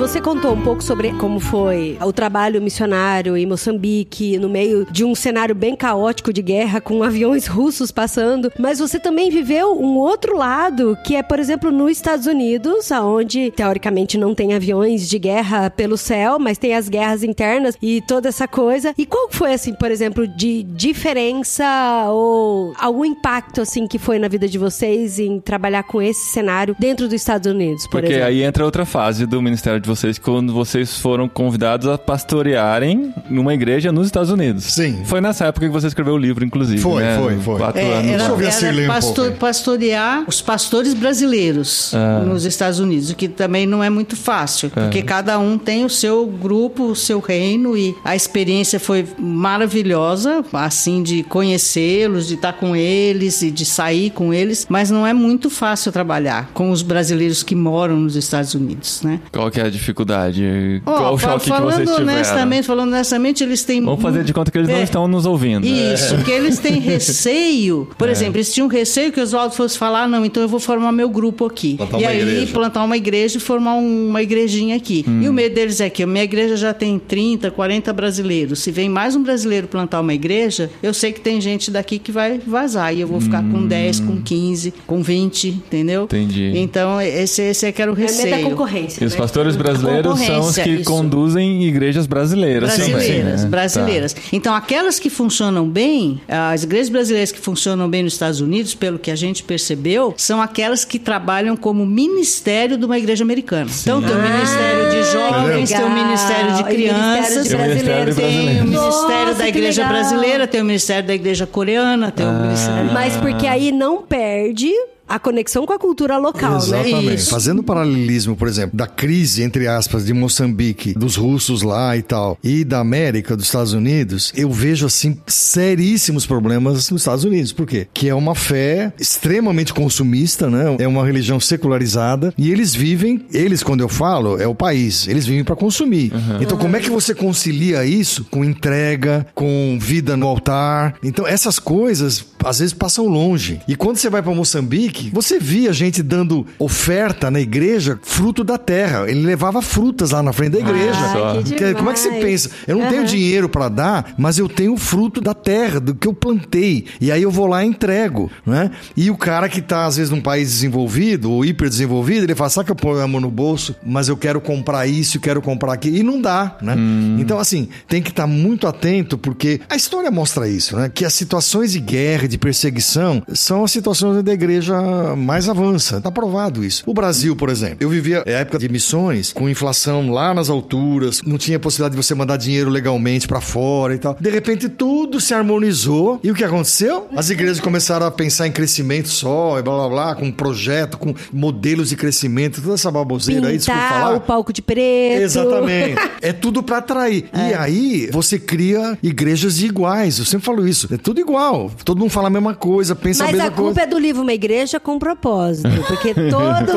Você contou um pouco sobre como foi o trabalho missionário em Moçambique, no meio de um cenário bem caótico de guerra, com *laughs* aviões russos passando. Mas você também viveu um outro lado, que é, por exemplo, nos Estados Unidos, onde teoricamente não tem aviões de guerra pelo céu, mas tem as guerras internas e toda essa coisa. E qual foi, assim, por exemplo, de diferença ou algum impacto, assim, que foi na vida de vocês em trabalhar com esse cenário dentro dos Estados Unidos, por Porque exemplo? aí entra outra fase do ministério de vocês, quando vocês foram convidados a pastorearem numa igreja nos Estados Unidos. Sim. Foi nessa época que você escreveu o livro, inclusive. Foi, né? foi, foi. Quatro É, anos. era, era Cirlei um pastorear os pastores brasileiros Ah. nos Estados Unidos, o que também não é muito fácil, porque cada um tem o seu grupo, o seu reino e a experiência foi maravilhosa, assim de conhecê-los, de estar com eles e de sair com eles, mas não é muito fácil trabalhar com os brasileiros que moram nos Estados Unidos, né? Qual que é a dificuldade? Ó, Qual o choque que falando vocês tiveram? honestamente, falando honestamente, eles têm Vamos fazer de conta que eles não É. estão nos ouvindo. Isso, porque eles têm *laughs* receio. Por É. exemplo, eles tinham receio que o Oswaldo fosse falar, "Ah, não, então eu vou formar meu grupo aqui. Plantar e aí igreja. plantar uma igreja e formar um- uma igrejinha aqui. Hum. E o medo deles é que a minha igreja já tem 30, 40 brasileiros. Se vem mais um brasileiro plantar uma igreja, eu sei que tem gente daqui que vai vazar. E eu vou ficar com 10, com 15, com 20, entendeu? Hum. Entendi. Então, esse, esse é que era o É medo da receio. concorrência. E os né? pastores brasileiros são os que isso. conduzem igrejas brasileiras. também, Brasileiras, né? brasileiras. Então, aquelas que funcionam bem, as igrejas brasileiras que funcionam bem nos Estados Unidos, pelo que a gente percebeu, são aquelas que trabalham como ministério de uma igreja americana. Então, tem o Ah, ministério de jovens, tem o ministério de o ministério crianças, E o ministério tem o ministério Nossa, da igreja brasileira, tem o ministério da igreja coreana, tem o ministério... Mas porque aí não perde a conexão com a cultura local, né? Exatamente. Isso. Fazendo um paralelismo, por exemplo, da crise, entre aspas, de Moçambique, dos russos lá e tal, e da América, dos Estados Unidos, eu vejo, assim, seríssimos problemas nos Estados Unidos. Por quê? Que é uma fé extremamente consumista, né? É uma religião secularizada, e eles vivem, eles, quando eu falo, é o país, eles vivem para consumir. Então, como é que você concilia isso com entrega, com vida no altar? Então, essas coisas, às vezes, passam longe. E quando você vai para Moçambique, você via gente dando oferta na igreja, fruto da terra. Ele levava frutas lá na frente da igreja. Ah, que Como é que você pensa? Eu não tenho Aham. dinheiro para dar, mas eu tenho fruto da terra, do que eu plantei. E aí eu vou lá e entrego, né? E o cara que tá, às vezes, num país desenvolvido ou hiperdesenvolvido, ele fala, sabe que eu ponho a mão no bolso, mas eu quero comprar isso, eu quero comprar aquilo. E não dá, né? Então, assim, tem que estar muito atento, porque a história mostra isso, né? Que as situações de guerra, de perseguição, são as situações onde a mais avança. Tá provado isso. O Brasil, por exemplo, eu vivia a época de missões, com inflação lá nas alturas, não tinha possibilidade de você mandar dinheiro legalmente pra fora e tal. De repente, tudo se harmonizou. E o que aconteceu? As igrejas começaram a pensar em crescimento só, e blá blá blá, com projeto, com modelos de crescimento, toda essa baboseira aí, desculpa Pintar falar. o palco de preto. Exatamente. *laughs* É tudo pra atrair. E aí você cria igrejas iguais. Eu sempre falo isso. É tudo igual. Todo mundo fala a mesma coisa, pensa a Mas mesma a culpa coisa. é do livro Uma Igreja com propósito. Porque *laughs* todo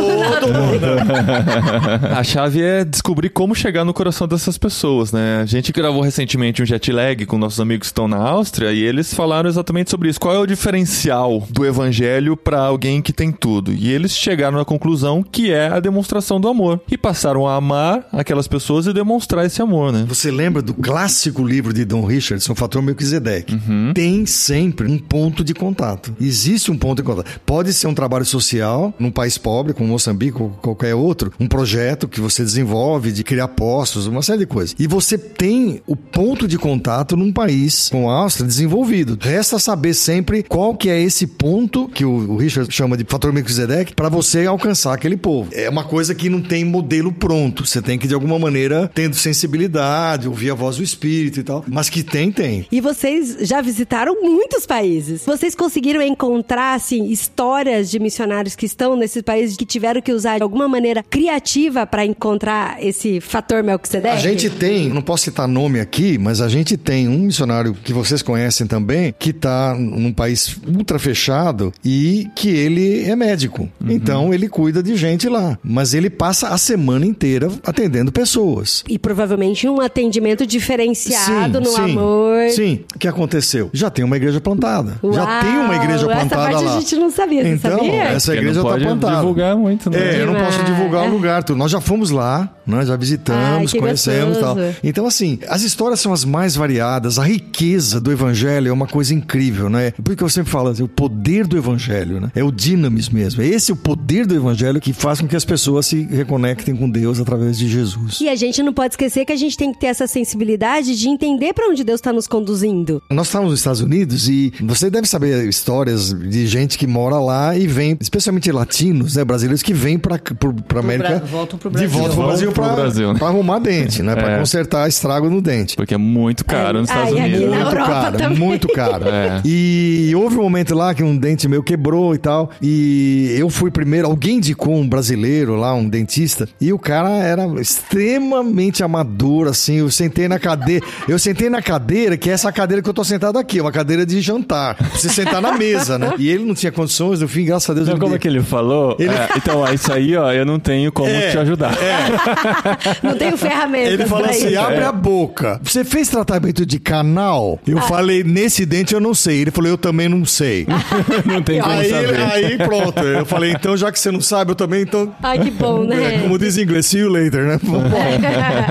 A chave é descobrir como chegar no coração dessas pessoas, né? A gente gravou recentemente um jet lag com nossos amigos que estão na Áustria e eles falaram exatamente sobre isso. Qual é o diferencial do evangelho para alguém que tem tudo? E eles chegaram à conclusão que é a demonstração do amor. E passaram a amar aquelas pessoas e demonstrar esse amor, né? Você lembra do clássico livro de Don Richardson, Fator Melquisedeque? Uhum. Tem sempre um ponto ponto de contato. Existe um ponto de contato. Pode ser um trabalho social num país pobre, como Moçambique ou qualquer outro, um projeto que você desenvolve de criar postos, uma série de coisas. E você tem o ponto de contato num país com a Áustria desenvolvido. Resta saber sempre qual que é esse ponto que o Richard chama de fator Melquisedeque para você alcançar aquele povo. É uma coisa que não tem modelo pronto. Você tem que de alguma maneira tendo sensibilidade, ouvir a voz do espírito e tal, mas que tem tem. E vocês já visitaram muitos países. Vocês conseguiram encontrar assim histórias de missionários que estão nesses países que tiveram que usar de alguma maneira criativa para encontrar esse fator Melquisedeque? A gente tem, não posso citar nome aqui, mas a gente tem um missionário que vocês conhecem também, que está num país ultra fechado e que ele é médico. Uhum. Então ele cuida de gente lá, mas ele passa a semana inteira atendendo pessoas. E provavelmente um atendimento diferenciado sim, no sim, amor. Sim. O que aconteceu? Já tem uma igreja plantada. Uau, Já tem uma igreja plantada essa parte lá. a gente não sabia, então, sabia? essa igreja está plantada. divulgar muito, né? É, eu não posso divulgar o lugar. Tudo. Nós já fomos lá, nós já visitamos, Ai, conhecemos e tal. Então, assim, as histórias são as mais variadas. A riqueza do evangelho é uma coisa incrível, né? Por que eu sempre falo assim, o poder do evangelho, né? É o dinamis mesmo. É esse o poder do evangelho que faz com que as pessoas se reconectem com Deus através de Jesus. E a gente não pode esquecer que a gente tem que ter essa sensibilidade de entender para onde Deus está nos conduzindo. Nós estávamos nos Estados Unidos e você deve saber histórias de gente que mora lá e vem, especialmente latinos, né, brasileiros que vêm para para América, voltam pro de Brasil. volta pro Brasil Voltam pro para Brasil, né? arrumar dente, né, para É. consertar estrago no dente. Porque é muito caro nos Estados Ai, aqui Unidos. na? Muito caro, também. muito caro. *laughs* É. E houve um momento lá que um dente meu quebrou e tal. E eu fui primeiro, alguém indicou um brasileiro lá, um dentista, e o cara era extremamente amador, assim. Eu sentei na cadeira, eu sentei na cadeira, que é essa cadeira que eu tô sentado aqui, uma cadeira de jantar. Pra Você sentar na mesa, né? E ele não tinha condições, no fim, graças a Deus, Então, ele como é que ele falou? Ele- É, *laughs* então, ó, isso aí, ó, eu não tenho como É, te ajudar. *laughs* Não tenho ferramentas Ele falou assim: isso. abre a boca. Você fez tratamento de canal? Eu falei, nesse dente eu não sei. Ele falou, eu também não sei. *laughs* não tem como aí, saber. aí pronto. Eu falei, então já que você não sabe, eu também, então. Ai, que bom, né? É, como diz em inglês, see you later, né?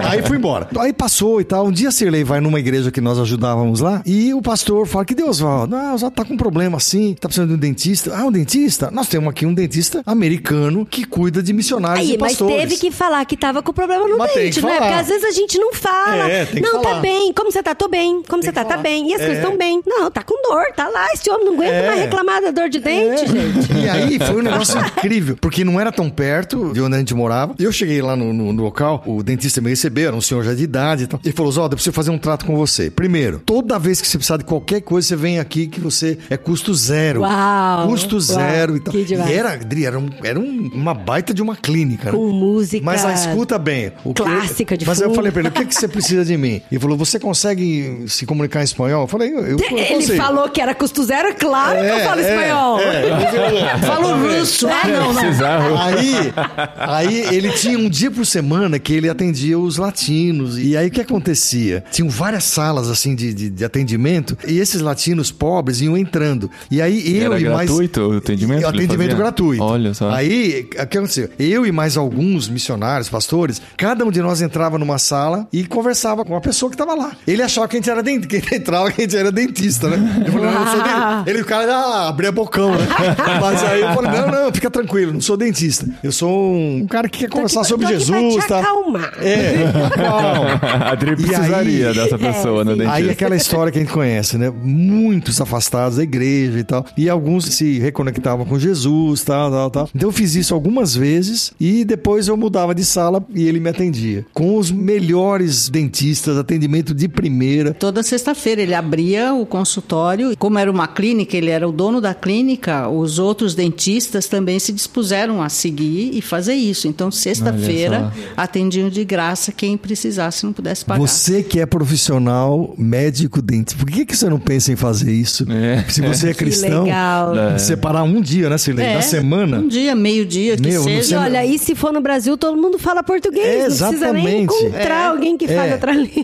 aí fui embora. Aí passou e tal. Um dia a Cirlei vai numa igreja que nós ajudávamos lá e o pastor fala: Que Deus, Valdo? Ah, já tá com um problema assim, tá precisando de um dentista. Ah, um dentista? Nós temos aqui um dentista americano que cuida de missionários Aí, e mas pastores. teve que falar que tava com problema no Mas tem dente, né? Porque às vezes a gente não fala. É, tem que não, tá falar. bem. Como você tá? Tô bem. Como você tá? Tá falar. bem. E as É. coisas estão bem. Não, tá com dor, tá lá. Esse homem não aguenta É. mais reclamar da dor de dente, gente. E aí foi um negócio incrível, porque não era tão perto de onde a gente morava. Eu cheguei lá no, no- no local, o dentista me recebeu, era um senhor já de idade e tal. Ele falou: Zolda, eu preciso fazer um trato com você. Primeiro, toda vez que você precisar de qualquer coisa, você vem aqui que você é custo zero. Uau! Custo Uau, zero e tal. que demais. E era, Adri, era, um- era um- uma baita de uma clínica, né? Com música. Mas ah, escuta bem. o que- clássica de Mas eu fundo. falei pra ele: o que, que você precisa de mim? Ele falou: você consegue se comunicar em espanhol? Eu falei: eu, eu, eu Ele consigo. falou que era custo zero, é claro que eu É, falo é, espanhol. é. Falo russo. Ah, não, não. Aí, aí ele tinha um dia por semana que ele atendia os latinos. E aí o que acontecia? Tinham várias salas assim de, de, de atendimento e esses latinos pobres iam entrando. E aí eu Era e mais. gratuito atendimento Atendimento gratuito. Olha só. Aí, o que aconteceu? Eu e mais alguns missionários, pastores, cada um de nós entrava numa sala e conversava com a pessoa que estava lá. Ele achava que a gente era dentista, que ele entrava que a gente era dentista, né? Eu falei, não, eu sou dentista. Ele, o cara, ah, abria bocão, né? *laughs* Mas aí eu falei, não, não, fica tranquilo, não sou dentista. Eu sou um, um cara que quer conversar aqui- sobre aqui Jesus, tá? acalmar. É, calma. A Adri precisaria aí- dessa pessoa no sim. dentista. Aí aquela história que a gente conhece, né? Muitos afastados da igreja e tal. E alguns se reconectavam com Jesus, tal, tal, tal. Então eu fiz isso algumas vezes e depois eu mudava de sala e ele me atendia. Com os melhores dentistas, atendimento de primeira. Toda sexta-feira ele abria o consultório. Como era uma clínica, ele era o dono da clínica, os outros dentistas também se dispuseram a seguir e fazer isso. Então, sexta-feira, atendiam de graça quem precisasse, não pudesse pagar. Você que é profissional, médico, dentista, por que, que você não pensa em fazer isso? É. Se você é cristão, legal. É. separar um dia, né, Silene? É, Na semana. Um dia, meio-dia, que Meu, E seja. sei- olha, e se for no Brasil, todo mundo fala português. Não precisa nem Exatamente. encontrar alguém que fale É. outra língua.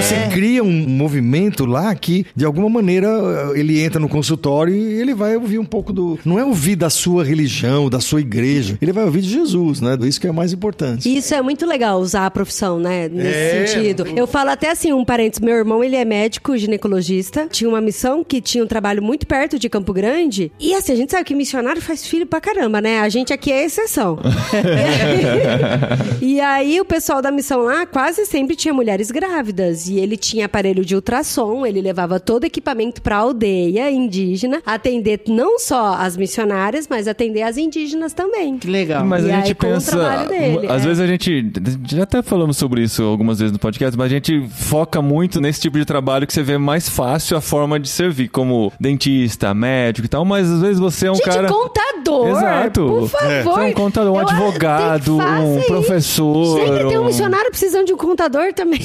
Você cria um movimento lá que, de alguma maneira, ele entra no consultório e ele vai ouvir um pouco do. Não é ouvir da sua religião, da sua igreja. Ele vai ouvir de Jesus, né? Isso que é mais importante. Isso é muito legal usar a profissão, né? Nesse É. sentido. Eu falo até assim, um parênteses. Meu irmão, ele é médico, ginecologista. Tinha uma missão que tinha um trabalho muito perto de Campo Grande. E assim, a gente sabe que missionário faz filho pra caramba, né? A gente aqui é exceção. *laughs* e aí o pessoal da missão lá quase sempre tinha mulheres grávidas. E ele tinha aparelho de ultrassom, ele levava todo o equipamento pra aldeia indígena, atender não só as missionárias, mas atender as indígenas também. Que legal. Mas E a gente aí, pensa. trabalho dele, às é. vezes a gente. Já até falamos sobre isso algumas vezes no podcast, mas a gente foca muito nesse tipo de trabalho que você vê mais fácil a forma de servir, como dentista, médico e tal, mas às vezes você é um Gente, cara. contador! Exato. Por favor! É. Você é um contador, um Eu- advogado, um isso. professor, Sempre tem um um- missionário precisando de um contador também.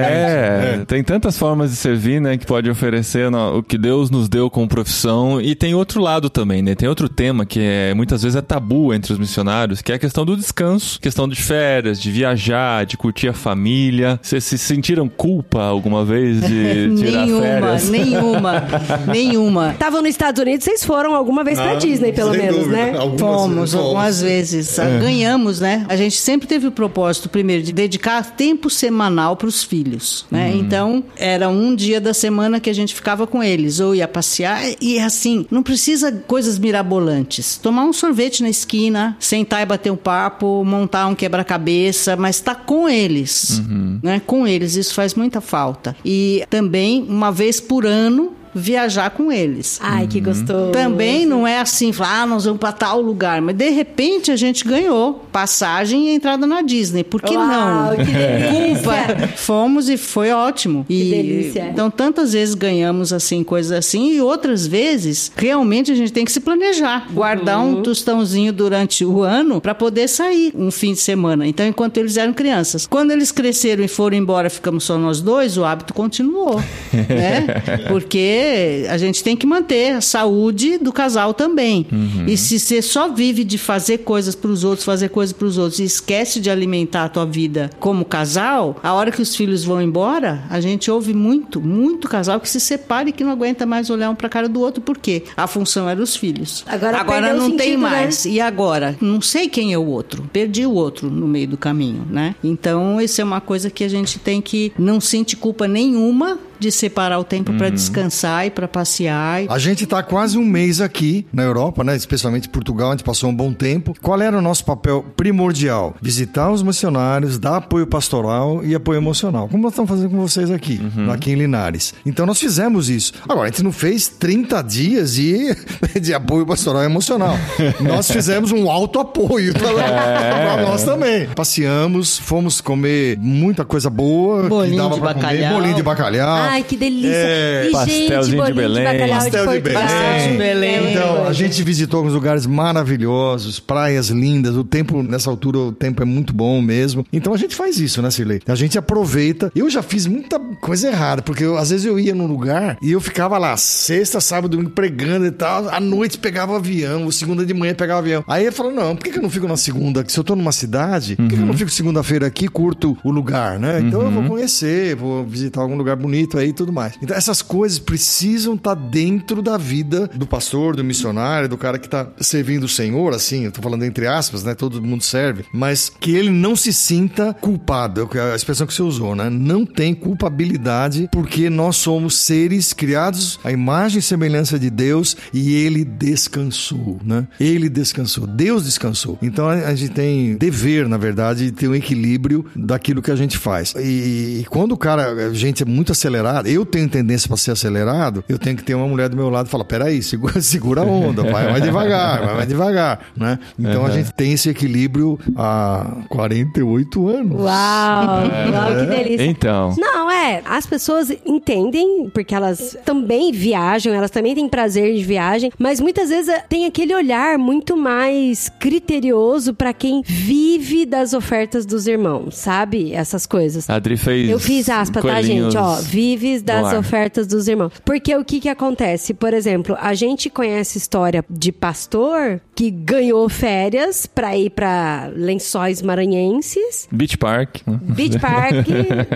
É, tem tantas formas de servir, né, que pode oferecer no- o que Deus nos deu como profissão. E tem outro lado também, né? Tem outro tema que é, muitas vezes é tabu entre os missionários, que é a questão do descanso, questão de férias, de viajar, de curtir a família. Vocês se sentiram culpa alguma vez de *laughs* tirar nenhuma, férias? nenhuma, *laughs* nenhuma. Estavam nos Estados Unidos, vocês foram alguma vez pra Disney, pelo menos, dúvida. né? Algumas Fomos vezes, algumas vezes. É. Ganhamos, né? A gente sempre teve o propósito, primeiro, de dedicar tempo semanal para os filhos, né? Uhum. Então, era um dia da semana que a gente ficava com eles, ou ia passear, e assim, não precisa coisas mirabolantes. Tomar um sorvete na esquina, sentar e bater um papo, montar um quebra-cabeça, mas tá com eles, Uhum. né? Com eles, isso faz muita falta. E também, uma vez por ano, viajar com eles. Ai, que gostoso. Também não é assim, falar, ah, nós vamos para tal lugar. Mas de repente a gente ganhou passagem e entrada na Disney. Por que Uau, não? que *laughs* delícia. Culpa. Fomos e foi ótimo. Que e, delícia. Então, tantas vezes ganhamos assim, coisas assim, e outras vezes, realmente a gente tem que se planejar. Guardar Uhum. um tostãozinho durante o ano para poder sair um fim de semana. Então, enquanto eles eram crianças. Quando eles cresceram e foram embora, ficamos só nós dois, o hábito continuou. *laughs* né? Porque a gente tem que manter a saúde do casal também. E se você só vive de fazer coisas para os outros, fazer coisas para os outros e esquece de alimentar a tua vida como casal, a hora que os filhos vão embora, a gente ouve muito, muito casal que se separa e que não aguenta mais olhar um para a cara do outro, porque a função era os filhos. Agora o não tem sentido, né? mais. E agora? Não sei quem é o outro. Perdi o outro no meio do caminho, né? Então, isso é uma coisa que a gente tem que não sentir culpa nenhuma de separar o tempo para descansar e para passear. A gente tá quase um mês aqui na Europa, né? Especialmente Portugal, a gente passou um bom tempo. Qual era o nosso papel primordial? Visitar os missionários, dar apoio pastoral e apoio emocional. Como nós estamos fazendo com vocês aqui, aqui em Linares. Então nós fizemos isso. Agora, a gente não fez 30 dias de, *laughs* de apoio pastoral e emocional. *laughs* nós fizemos um alto apoio para nós também. Passeamos, fomos comer muita coisa boa. que Bolinho dava de pra comer. bacalhau. Bolinho de bacalhau. Ai, que delícia. É, e, pastelzinho gente, de bolinho Belém. bacalhau Pastel de Portugal. Belém. de Belém. Então, a gente visitou alguns lugares maravilhosos, praias lindas. O tempo, nessa altura, o tempo é muito bom mesmo. Então a gente faz isso, né, Cirlei? A gente aproveita. Eu já fiz muita coisa errada, porque eu, às vezes eu ia num lugar e eu ficava lá, sexta, sábado, domingo, pregando e tal. À noite pegava avião, ou segunda de manhã pegava avião. Aí eu falo, não, por que, que eu não fico na segunda? Se eu tô numa cidade, por que, que eu não fico segunda-feira aqui e curto o lugar, né? Então eu vou conhecer, vou visitar algum lugar bonito aí e tudo mais. Então essas coisas precisam estar dentro da vida do pastor, do missionário, do cara que tá servindo o Senhor, assim, eu tô falando entre aspas, né? Todo mundo serve, mas que ele não se sinta culpado, é a expressão que você usou, né? Não tem culpabilidade porque nós somos seres criados à imagem e semelhança de Deus e ele descansou, né? Ele descansou, Deus descansou. Então a gente tem dever, na verdade, de ter um equilíbrio daquilo que a gente faz. E, e quando o cara, a gente é muito acelerado, eu tenho tendência para ser acelerado, eu tenho que ter uma mulher do meu lado e falar: peraí, segura, *laughs* segura a onda, vai mais devagar, vai mais devagar, né? Então a gente tem esse equilíbrio há 48 anos. Uau, *laughs* uau, que delícia. Então. Não, é, as pessoas entendem, porque elas também viajam, elas também têm prazer de viagem, mas muitas vezes tem aquele olhar muito mais criterioso pra quem vive das ofertas dos irmãos, sabe? Essas coisas. A Adri fez. Eu fiz aspa, tá, gente? Ó, lives das ofertas dos irmãos. Porque o que que acontece? Por exemplo, a gente conhece história de pastor que ganhou férias pra ir pra lençóis maranhenses. Beach Park. né? Beach *laughs* Park.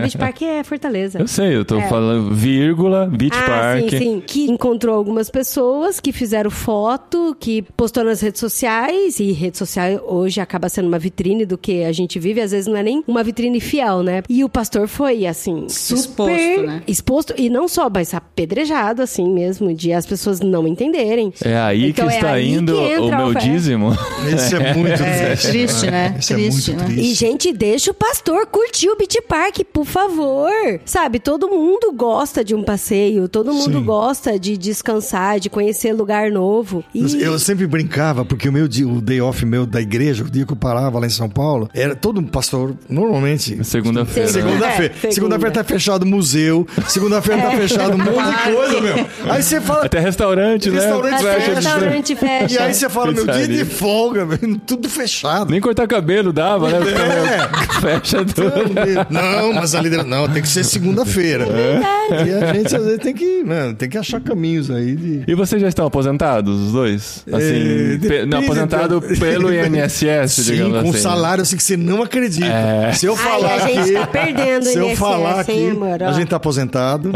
Beach Park é Fortaleza. Eu sei, eu tô É. falando vírgula, Beach ah, Park. sim, sim. Que encontrou algumas pessoas que fizeram foto, que postou nas redes sociais, e rede social hoje acaba sendo uma vitrine do que a gente vive, às vezes não é nem uma vitrine fiel, né? E o pastor foi, assim, super Exposto, né? exposto, e não só, mas apedrejado, assim mesmo, de as pessoas não entenderem. É aí Então que é está aí indo que entra o meu dízimo. Isso *laughs* é muito É triste. triste, né? Isso Triste, é muito né? triste. E, gente, deixa o pastor curtir o Beach Park, por favor. Sabe, todo mundo gosta de um passeio, todo mundo Sim. gosta de descansar, de conhecer lugar novo. E... Eu sempre brincava, porque o meu dia, o day off meu da igreja, o dia que eu parava lá em São Paulo, era todo um pastor, normalmente. Segunda-feira. Segunda- Segunda-feira. É, segunda. Segunda-feira tá fechado o museu. Segunda-feira tá fechado um monte de coisa, meu. Aí você fala. Até restaurante, né? Restaurante Até fecha. restaurante fecha. E aí você fala, meu dia de folga, meu, tudo fechado. Nem cortar cabelo dava, né? É. *laughs* Fecha tudo. Não, mas a liderança. Não, tem que ser segunda-feira. E a gente às vezes tem que, né, tem que achar caminhos aí de. E vocês já estão aposentados, os dois? É, Assim, pe- depende, não, aposentado depende. pelo INSS, *laughs* Sim, digamos com assim. salário assim que você não acredita. É. Se eu Ai, falar a gente aqui, tá perdendo se eu INSS, falar hein, amor? Ó. a gente tá aposentado.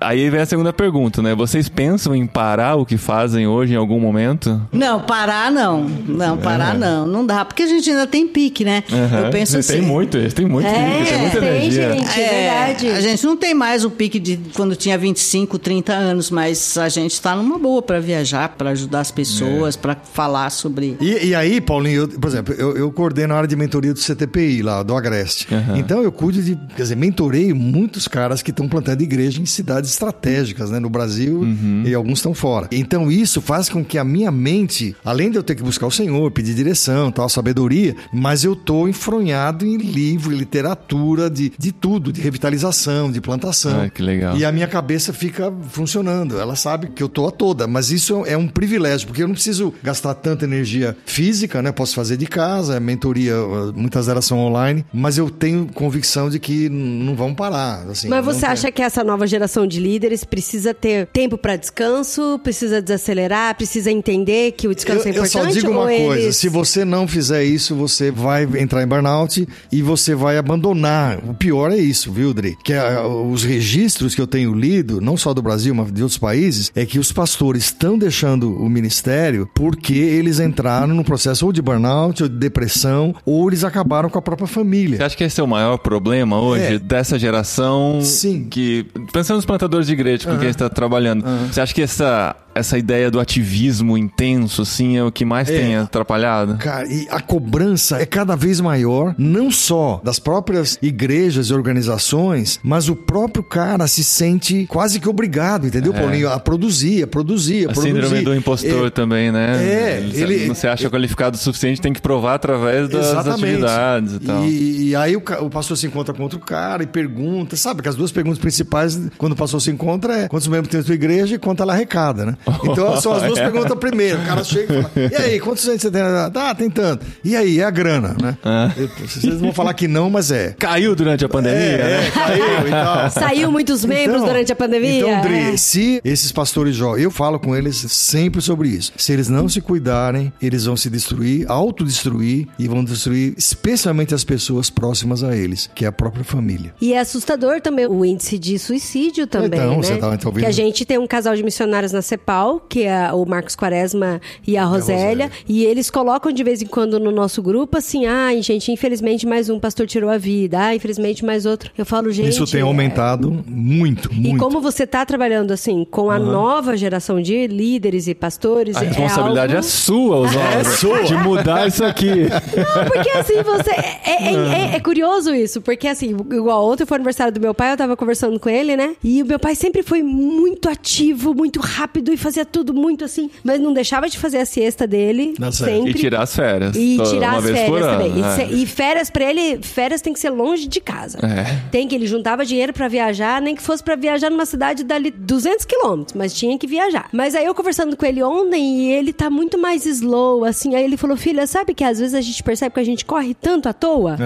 Aí vem a segunda pergunta, né? Vocês pensam em parar o que fazem hoje em algum momento? Não, parar não. Não, parar não. Não dá, porque a gente ainda tem pique, né? Aham. Eu penso assim. Tem muito, tem muito, É, tem muita tem, energia. gente. É verdade. A gente não tem mais o pique de quando tinha 25, 30 anos, mas a gente está numa boa para viajar, para ajudar as pessoas, para falar sobre. E, e aí, Paulinho, eu, por exemplo, eu, eu coordeno a área de mentoria do CTPI lá, do Agreste. Então eu cuido de, quer dizer, mentorei muitos caras que estão plantando igreja em cidades estratégicas, né, no Brasil e alguns estão fora. Então isso faz com que a minha mente, além de eu ter que buscar o Senhor, pedir direção, tal, sabedoria, mas eu tô enfronhado em livro, em literatura, de, de tudo, de revitalização, de plantação. Ah, que legal. E a minha cabeça fica funcionando. Ela sabe que eu tô a toda, mas isso é um privilégio, porque eu não preciso gastar tanta energia física, né? Posso fazer de casa, é mentoria, uh, muitas delas são online, mas eu tenho convicção de que não vão parar. Assim, Mas você tem- acha que essa nova geração de líderes precisa ter tempo para descanso, precisa desacelerar, precisa entender que o descanso eu, é eu importante? só digo uma ou coisa: eles- se você não fizer isso, você vai entrar em burnout e você vai abandonar. O pior é isso, viu, Dri? Que ah, os registros que eu tenho lido, não só do Brasil, mas de outros países, é que os pastores estão deixando o ministério porque eles entraram num processo ou de burnout, ou de depressão, ou eles acabaram com a própria família. Você acha que esse é o maior problema hoje É. dessa geração? Sim. Que pensando nos plantadores de igreja com quem está trabalhando, você acha que essa essa ideia do ativismo intenso assim é o que mais É. tem atrapalhado? Cara, e a cobrança é cada vez maior, não só das próprias igrejas e organizações, mas o próprio cara se sente quase que obrigado, entendeu, Paulinho? A produzir, a produzir, a, A produzir. síndrome do impostor É, também, né? é, ele, ele- não se acha qualificado o suficiente, tem que provar através das atividades e tal. E, e aí o, o pastor se encontra com outro cara e pergunta, sabe que as duas perguntas principais quando o pastor se encontra é quantos membros tem a tua igreja e quanto ela arrecada, né? Então são as duas *laughs* É. perguntas primeiro. O cara chega e fala, e aí, quantos gente você tem? Ah, tem tanto. E aí, é a grana, né? Ah. Eu- Vocês vão falar que não, mas é. Caiu durante a pandemia, É, né? é, caiu e tal. Saiu muitos membros Então, durante a pandemia? Então, Dri, É. se esses pastores jovens, eu falo com eles sempre sobre isso. Se eles não se cuidarem, eles vão se destruir, autodestruir e vão destruir especialmente as pessoas próximas a eles, que é a própria família. E é assustador também o índice de suicídio também, Então, né? você tá- tá ouvindo? Que a gente tem um casal de missionários na CEPAL, que é o Marcos Quaresma e a Rosélia, e eles colocam de vez em quando no nosso grupo assim, ai, gente, infelizmente mais um pastor tirou a vida, ah, infelizmente mais outro. Eu falo, gente... isso tem é- aumentado muito, E muito. como você tá trabalhando assim com a nova geração de líderes e pastores, A é responsabilidade é, algo... sua, Oswaldo. É *laughs* sua. De mudar isso aqui. Não, porque assim, você. É, é- é- é curioso isso, porque assim, igual ontem foi o aniversário do meu pai, eu tava conversando com ele, né? E o meu pai sempre foi muito ativo, muito rápido e fazia tudo muito assim, mas não deixava de fazer a siesta dele sempre. E tirar as férias. E tirar uma as vez férias por ano, também. E, é. e férias pra ele, férias tem que ser longe de casa. É. Tem que ele juntava dinheiro pra viajar, nem que fosse pra viajar numa cidade dali 200 quilômetros, mas tinha que viajar. Mas aí eu conversando com ele ontem e ele tá muito mais slow, assim. Aí ele falou: Filha, sabe que às vezes a gente percebe que a gente corre tanto à toa?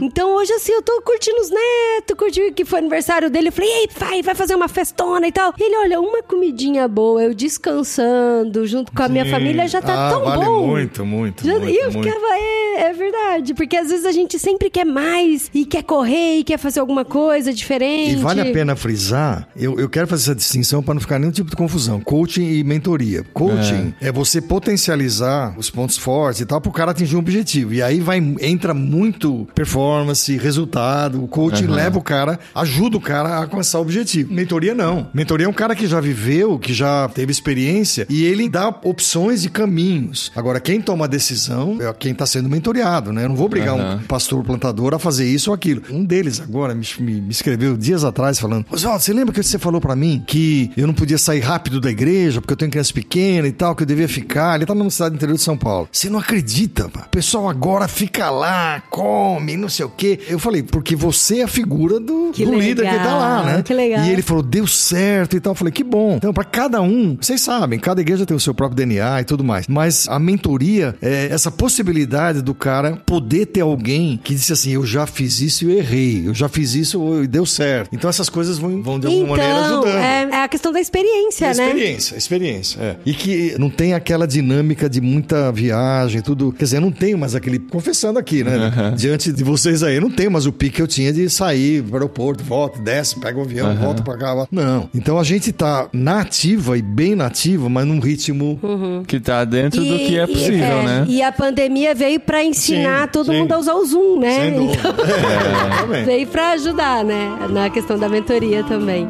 Então hoje, assim, eu tô curtindo os netos, curtindo que foi aniversário dele. Eu falei: Ei, pai, vai fazer uma festona e tal. E ele, olha, uma comidinha boa, eu descansando junto com a minha Sim. família já tá Ah, tão vale bom. muito, muito, Já- muito, e eu muito. ficava, é, é verdade. Porque às vezes a gente sempre quer mais e quer correr e quer fazer alguma coisa diferente. E vale a pena frisar, eu, eu quero fazer essa distinção para não ficar nenhum tipo de confusão. Coaching e mentoria. Coaching é, você potencializar os pontos fortes e tal para o cara atingir um objetivo. E aí vai entra muito performance, resultado. O coaching leva o cara, ajuda o cara a alcançar o objetivo. Mentoria não. Mentoria é um cara que já viveu, que já teve experiência e ele dá opções e caminhos. Agora, quem toma a decisão é quem está sendo mentoreado, né? Eu não vou obrigar Aham. um pastor plantador a fazer isso ou aquilo. Um deles agora me, me- me escreveu dias atrás falando: Oswaldo, você lembra que você falou pra mim que eu não podia sair rápido da igreja porque eu tenho criança pequena e tal, que eu devia ficar? Ele tá numa cidade do interior de São Paulo. Você não acredita, pá. o pessoal agora fica lá, come, não sei o quê. Eu falei, porque você é a figura do, Que do líder que tá lá, né? que legal. E ele falou, deu certo e tal. Eu falei, que bom. Então, pra cada um, vocês sabem, cada igreja tem o seu próprio DNA e tudo mais. Mas a mentoria é essa possibilidade do cara poder ter alguém que disse assim: eu já fiz isso e eu errei, eu já fiz isso e deu certo. Então essas coisas vão, vão de alguma maneira Então, ajudando. é, é a questão da experiência, É né? experiência, experiência, é. E que não tem aquela dinâmica de muita viagem, tudo. Quer dizer, eu não tenho mais aquele. Confessando aqui, né? Diante de vocês aí, eu não tenho mais o pique que eu tinha de sair pro aeroporto, volta, desce, pega o avião, volta pra cá. Não. Então a gente tá na ativa e bem nativa, mas num ritmo. Que tá dentro do E- que é e- possível, é, né? E a pandemia veio pra ensinar Sim, todo sim. mundo a usar o Zoom, né? Sem dúvida. Então, *laughs* É, veio pra ajudar, né? Na questão da mentoria também.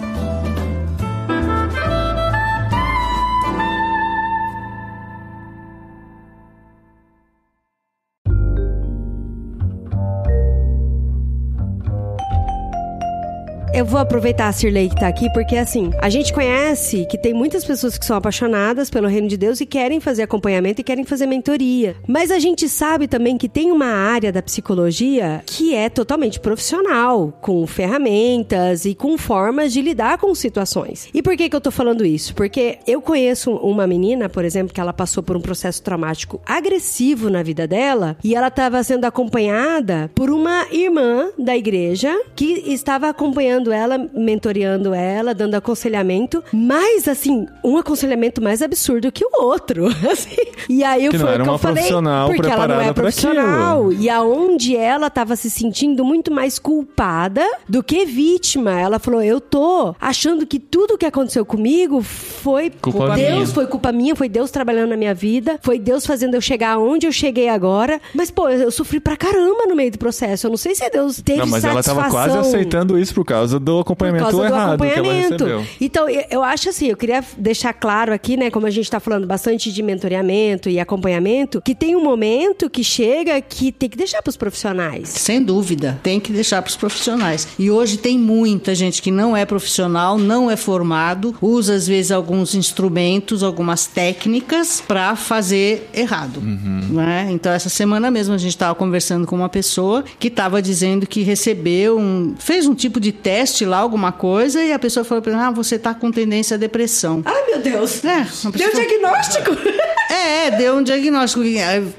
Eu vou aproveitar a Cirlei que tá aqui, porque assim, a gente conhece que tem muitas pessoas que são apaixonadas pelo reino de Deus e querem fazer acompanhamento e querem fazer mentoria. Mas a gente sabe também que tem uma área da psicologia que é totalmente profissional, com ferramentas e com formas de lidar com situações. E por que que eu tô falando isso? Porque eu conheço uma menina, por exemplo, que ela passou por um processo traumático agressivo na vida dela e ela estava sendo acompanhada por uma irmã da igreja que estava acompanhando ela, mentoreando ela, dando aconselhamento, mas assim, um aconselhamento mais absurdo que o outro. *laughs* assim. E aí Que foi o que eu falei, porque ela não é profissional. E aonde ela estava se sentindo muito mais culpada do que vítima. Ela falou: Eu tô achando que tudo que aconteceu comigo foi Culpa Deus, minha. foi culpa minha, foi Deus trabalhando na minha vida, foi Deus fazendo eu chegar onde eu cheguei agora. Mas, pô, eu, sofri pra caramba no meio do processo. Eu não sei se Deus teve Não, mas ela tava satisfação quase aceitando isso por causa do por acompanhamento causa do errado que ela acompanhamento. recebeu. Então, eu, acho assim, eu queria deixar claro aqui, né, como a gente tá falando bastante de mentoreamento e acompanhamento, que tem um momento que chega que tem que deixar pros profissionais. Sem dúvida, tem que deixar para os profissionais. E hoje tem muita gente que não é profissional, não é formado, usa às vezes alguns instrumentos, algumas técnicas para fazer errado. Né? Então, essa semana mesmo a gente estava conversando com uma pessoa que estava dizendo que recebeu um. fez um tipo de teste lá, alguma coisa, e a pessoa falou para ah, você está com tendência à depressão. Ai, meu Deus! É, Deu diagnóstico! *laughs* é, deu um diagnóstico.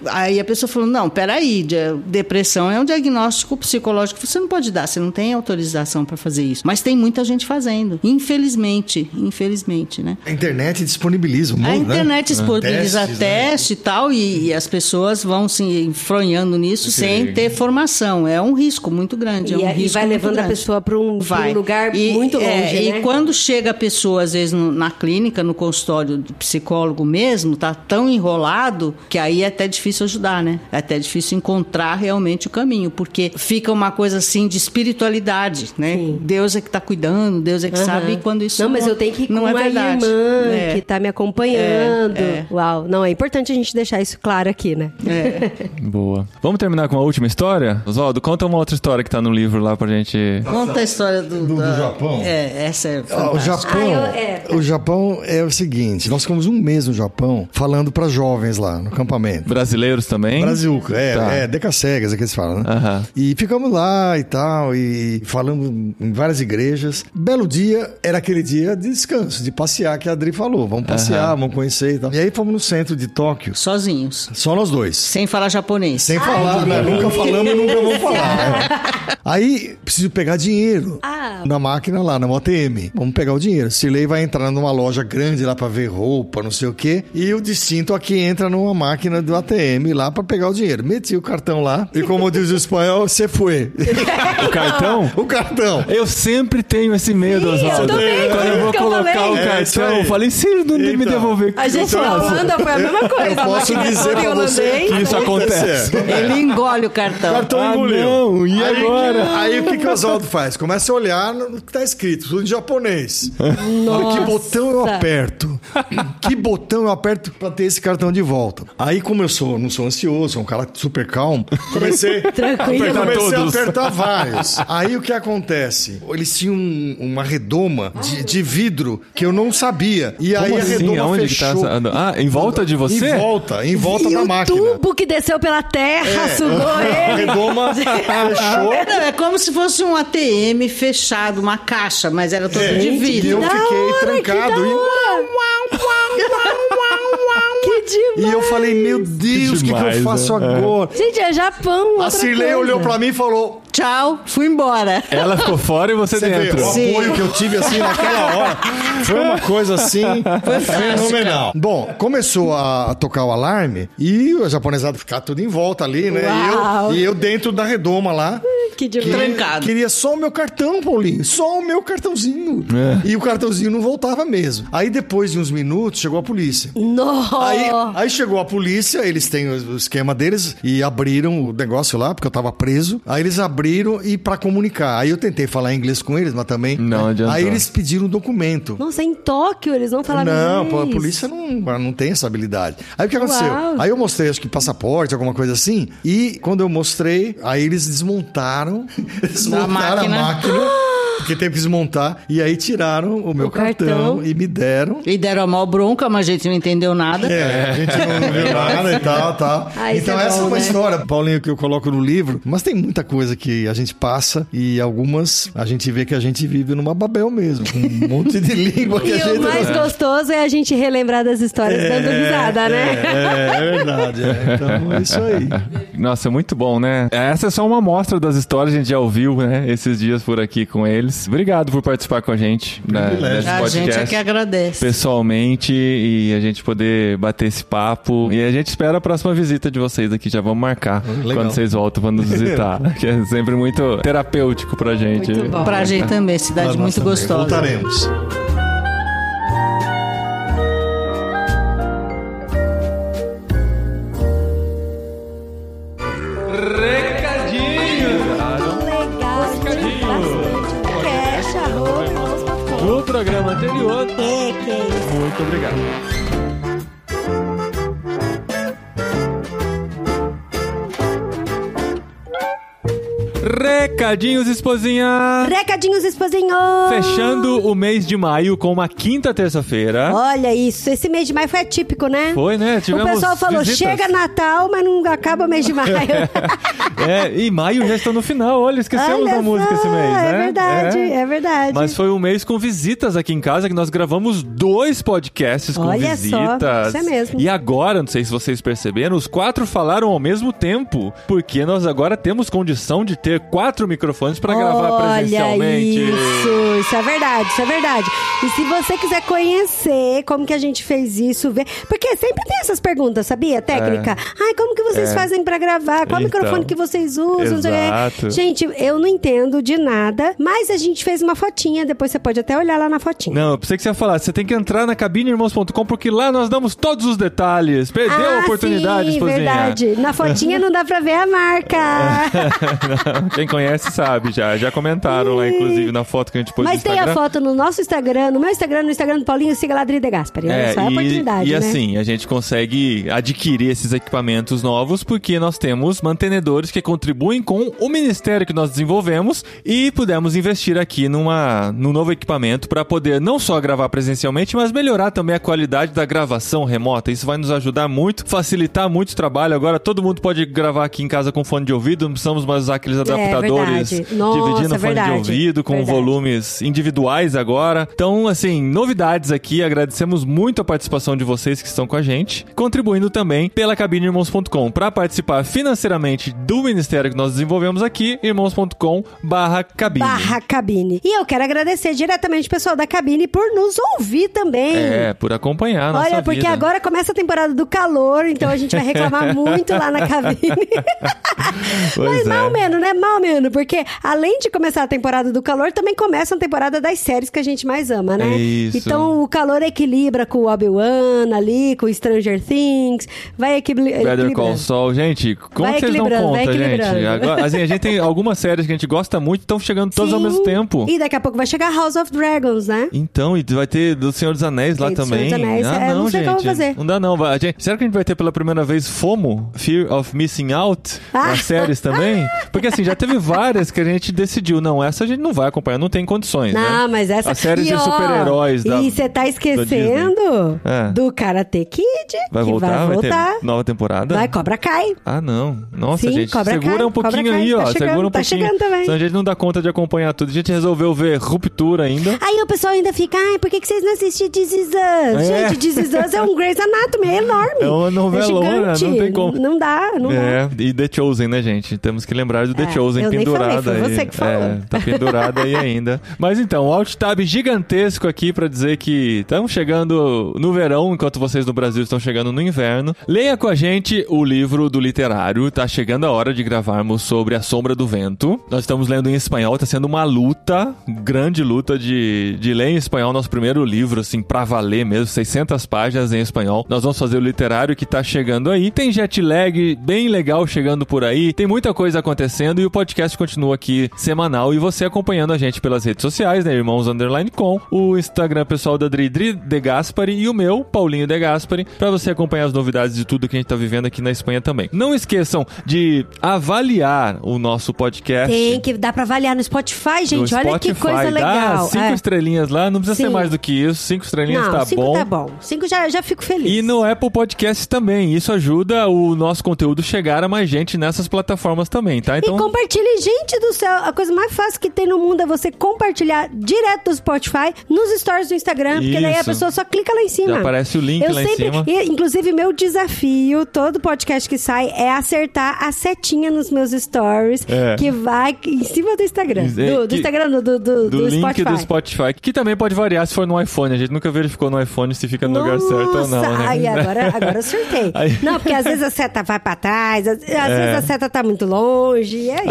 Aí a pessoa falou: não, peraí, depressão é um diagnóstico psicológico que você não pode dar, você não tem autorização para fazer isso. Mas tem muita gente fazendo. Infelizmente, infelizmente, né? A internet disponibiliza um A né? internet disponibiliza Testes, né? teste e tal, e, e as pessoas vão se enfronhando nisso Esse sem ter formação. É um risco muito grande. é um E, e risco vai muito levando a pessoa pra um, um Vai. lugar E, muito longe, é, né? E quando chega a pessoa, às vezes, no- na clínica, no consultório do psicólogo mesmo, tá tão tão enrolado que aí é até difícil ajudar, né? É até difícil encontrar realmente o caminho, porque fica uma coisa assim de espiritualidade, né? Sim. Deus é que está cuidando, Deus é que Aham. sabe quando isso Não, mas eu tenho que ir com não é uma verdade. irmã É. que tá me acompanhando. É, é. Uau. Não, é importante a gente deixar isso claro aqui, né? É. *laughs* Boa. Vamos terminar com a última história? Oswaldo, conta uma outra história que tá no livro lá pra gente. Conta a história do, Do- do Japão? É, essa é Ah, O fantástica. Japão, Ah, eu- é. o Japão é o seguinte, nós ficamos um mês no Japão falando para jovens lá no acampamento. Brasileiros também? Brazuca, é, Tá. é, decassegas, é que eles falam, né? Aham. E ficamos lá e tal, e falamos em várias igrejas. Belo dia, era aquele dia de descanso, de passear, que a Adri falou. Vamos passear, Aham. vamos conhecer e tal. E aí fomos no centro de Tóquio, Sozinhos, só nós dois. sem falar japonês. Sem falar, né? Nunca falamos e nunca vamos falar. né? *laughs* Aí, preciso pegar dinheiro Ah. na máquina lá, na ATM. Vamos pegar o dinheiro. Cirlei vai entrar numa loja grande lá pra ver roupa, não sei o quê. E o distinto aqui entra numa máquina do ATM lá pra pegar o dinheiro. Meti o cartão lá e como diz o espanhol, você foi. O cartão? *laughs* o cartão. Eu sempre tenho esse medo, Sim, eu Oswaldo. também, Quando eu vou isso que eu colocar o É, cartão, aí. eu falei, se ele não me Então. devolver. A gente na Holanda foi a mesma coisa. Eu posso máquina dizer pra você que Isso acontece. Ele engole o cartão. Cartão Ah, engoliu. não, e aí, agora? Aí o que, que o Oswaldo faz? Começa a olhar no que tá escrito, tudo em japonês. Olha, que botão eu Nossa. aperto? que botão eu aperto pra ter esse cartão de volta? Aí, como eu sou, não sou ansioso, sou um cara super calmo, comecei, *laughs* Tranquilo. apertar, comecei a apertar vários. Aí o que acontece? Eles tinham um- uma redoma de, de vidro que eu não sabia. E aí Como a assim? redoma Aonde que tá fechou. essa... Ah, em volta de você? Em volta, em volta e da o máquina. tubo que desceu pela terra sugou *laughs* A ele. redoma *laughs* fechou. Não, é como se fosse um ATM fechado, uma caixa, mas era todo É, de e vidro. eu Da fiquei hora, trancado. que da E, hora. Que demais. e eu falei, meu Deus, o que, que demais, eu faço né? agora? Gente, é Japão. A Cirlei coisa. olhou pra mim e falou: Tchau, fui embora. Ela ficou fora e você, Você vê, dentro. o Sim. apoio que eu tive assim naquela hora foi uma coisa assim fenomenal. Bom, começou a, tocar o alarme e o japonesado ficar tudo em volta ali, né? E eu, e eu dentro da redoma lá. Que demais. Que- Trancado. Queria só o meu cartão, Paulinho. Só o meu cartãozinho. É. E o cartãozinho não voltava mesmo. Aí depois de uns minutos chegou a polícia. Nossa. Aí, aí chegou a polícia, eles têm o o esquema deles e abriram o negócio lá, porque eu tava preso. Aí eles abriram e pra comunicar. Aí eu tentei falar inglês com eles, mas também. Não adiantou. Aí eles pediram um documento. Nossa, em Tóquio eles não falavam Não, pô, a inglês. polícia não, não tem essa habilidade. Aí o que aconteceu? Uau. Aí eu mostrei, acho que passaporte, alguma coisa assim. E quando eu mostrei, aí eles desmontaram, *laughs* desmontaram a máquina. máquina. *gasps* *gasps* Porque teve que desmontar. E aí tiraram o meu O cartão, cartão. e me deram. E deram a maior bronca, mas a gente não entendeu nada. É, a gente não viu nada e tal, tal. Então, é essa bom, é uma né? história, Paulinho, que eu coloco no livro. Mas tem muita coisa que a gente passa e algumas a gente vê que a gente vive numa Babel mesmo. Com um monte de *laughs* língua que E a gente. o mais gostoso é a gente relembrar das histórias dando risada, né? É, é verdade. é. Então é isso aí. Nossa, muito bom, né? Essa é só uma amostra das histórias, a gente já ouviu, né? Esses dias por aqui com eles. Obrigado por participar com a gente né, Privilégio. desse A podcast. gente é que agradece. pessoalmente e a gente poder bater esse papo. E a gente espera a próxima visita de vocês aqui, já vamos marcar Legal. quando vocês voltam para nos visitar, *laughs* que é sempre muito terapêutico pra gente. Muito bom. Pra gente também, cidade Nós muito também gostosa. Voltaremos. Programa anterior. É, que é isso. Muito obrigado. Recadinhos, esposinha! Recadinhos, esposinho! Fechando o mês de maio com uma quinta terça-feira. Olha isso, esse mês de maio foi atípico, né? Foi, né? O Tivemos pessoal falou, visitas. chega Natal, mas não acaba o mês de maio. *laughs* É, e maio já está no final. Olha, esquecemos Olha da música só, esse mês, né? É verdade, é, verdade. Mas foi um mês com visitas aqui em casa que nós gravamos dois podcasts com Olha só, visitas. isso é mesmo. E agora, não sei se vocês perceberam, os quatro falaram ao mesmo tempo, porque nós agora temos condição de ter quatro microfones pra gravar presencialmente. Isso, isso é verdade, isso é verdade. E se você quiser conhecer como que a gente fez isso, ver. Porque sempre tem essas perguntas, sabia? Técnica. Ai, como que vocês É. fazem pra gravar? Qual Então. microfone que vocês usam? Exato. Gente, eu não entendo de nada, mas a gente fez uma fotinha, depois você pode até olhar lá na fotinha. Não, eu pensei que você ia falar, você tem que entrar na cabineirmãos.com porque lá nós damos todos os detalhes. Perdeu a ah, oportunidade, sim, esposinha. verdade. Na fotinha *laughs* não dá pra ver a marca. *laughs* Quem conhece sabe já. Já comentaram lá, inclusive, na foto que a gente pôs Mas no tem a foto no nosso Instagram, no meu Instagram, no Instagram do Paulinho, siga lá de Gaspari. Olha só, é a oportunidade, e né? assim, a gente consegue adquirir esses equipamentos novos porque nós temos mantenedores que contribuem com o ministério que nós desenvolvemos e pudemos investir aqui numa, num novo equipamento para poder não só gravar presencialmente, mas melhorar também a qualidade da gravação remota. Isso vai nos ajudar muito, facilitar muito o trabalho. Agora todo mundo pode gravar aqui em casa com fone de ouvido, não precisamos mais usar aqueles adaptadores É verdade. Nossa, dividindo o fone de ouvido com Verdade. volumes individuais agora. Então, assim, novidades aqui. Agradecemos muito a participação de vocês que estão com a gente, contribuindo também pela cabineirmãos.com. Para participar financeiramente do ministério que nós desenvolvemos aqui, irmãos.com/cabine. Barra cabine. E eu quero agradecer diretamente o pessoal da cabine por nos ouvir também. É, por acompanhar a nossa Olha, porque vida. agora começa a temporada do calor, então a gente vai reclamar *laughs* muito lá na cabine. Mas é. mal menos, né? Mal menos, porque além de começar a temporada do calor, também começa a temporada das séries que a gente mais ama, né? Isso. Então o calor equilibra com o Obi-Wan ali, com o Stranger Things, vai equilibri Better Call equilibrando. Saul, gente, como Vai vocês dão equilibrando, vai conta, gente? equilibrando. Agora, assim, a gente tem algumas séries que a gente gosta muito, estão chegando todas ao Sim. mesmo tempo. E daqui a pouco vai chegar House of Dragons, né? Então, e vai ter do Senhor dos Anéis lá também. Senhor dos Anéis, Ah, é, não, não sei gente. vou fazer. Não dá não. Vai- gente- será que a gente vai ter pela primeira vez FOMO? Fear of Missing Out? Ah. Nas séries também? *laughs* Porque assim, já teve várias que a gente decidiu, não, essa a gente não vai acompanhar, não tem condições, né? Não, mas essa. As séries E, de super-heróis da E você tá esquecendo É. do Karate Kid, Vai que voltar? vai Vai, voltar. ter nova temporada? Vai, Cobra Kai. Ah, não. Nossa, Sim, gente, segura Kai, um pouquinho aí, ó. tá chegando, segura um tá pouquinho. chegando também. Senão a gente não dá conta de acompanhar tudo. A gente resolveu ver Ruptura ainda. Aí o pessoal ainda fica, ai, por que, que vocês não assistem This Is Us? É. Gente, This Is Us é um Grey's Anatomy, é enorme. É uma novelona, gigante. não tem como. Não dá, não dá. É, e The Chosen, né, gente? Temos que lembrar do The É, Chosen nem pendurada falei, foi aí. você que falou. É, tá pendurada aí ainda. *laughs* Mas então, um alt tab gigantesco aqui pra dizer que estamos chegando no verão, enquanto vocês no Brasil estão chegando no inverno. Leia com a gente o livro do literário. Tá chegando a hora de gravarmos sobre A Sombra do Vento. Nós estamos lendo em espanhol, tá sendo uma luta, grande luta de, de ler em espanhol nosso primeiro livro, assim, pra valer mesmo, 600 páginas em espanhol. Nós vamos fazer o literário que tá chegando aí. Tem jet lag bem legal chegando por aí, tem muita coisa acontecendo e o podcast continua aqui semanal e você acompanhando a gente pelas redes sociais, né, Irmãos Underline Com, o Instagram pessoal da Dri Dri De Gaspari e o meu, Paulinho De Gaspari, pra você acompanhar as novidades de tudo que a gente tá vivendo aqui na Espanha também. Não esqueçam de avaliar o nosso podcast. Tem que dar pra avaliar no Spotify, gente. no Olha que Spotify. coisa Dá legal. cinco É. estrelinhas lá, não precisa ser Sim. mais do que isso. Cinco estrelinhas Não, tá cinco bom. tá bom. Cinco já, já fico feliz. E no Apple Podcast também. Isso ajuda o nosso conteúdo chegar a mais gente nessas plataformas também, tá? Então, E compartilhe, gente do céu. A coisa mais fácil que tem no mundo é você compartilhar direto do Spotify nos stories do Instagram, porque daí a pessoa só clica lá em cima. Já aparece o link Eu lá em sempre, cima. e, inclusive, meu desafio, todo podcast que sai, é acertar a setinha nos meus stories, É. que vai em cima do Instagram. Do, do Instagram, do, do, do, do, link Spotify. do Spotify, que também pode variar se for no iPhone. A gente nunca verificou no iPhone se fica no lugar certo ou não, Nossa, né? Ai, agora, agora eu surtei. *laughs* Aí- Não, porque às vezes a seta vai pra trás, às, às É. vezes a seta tá muito longe, e aí?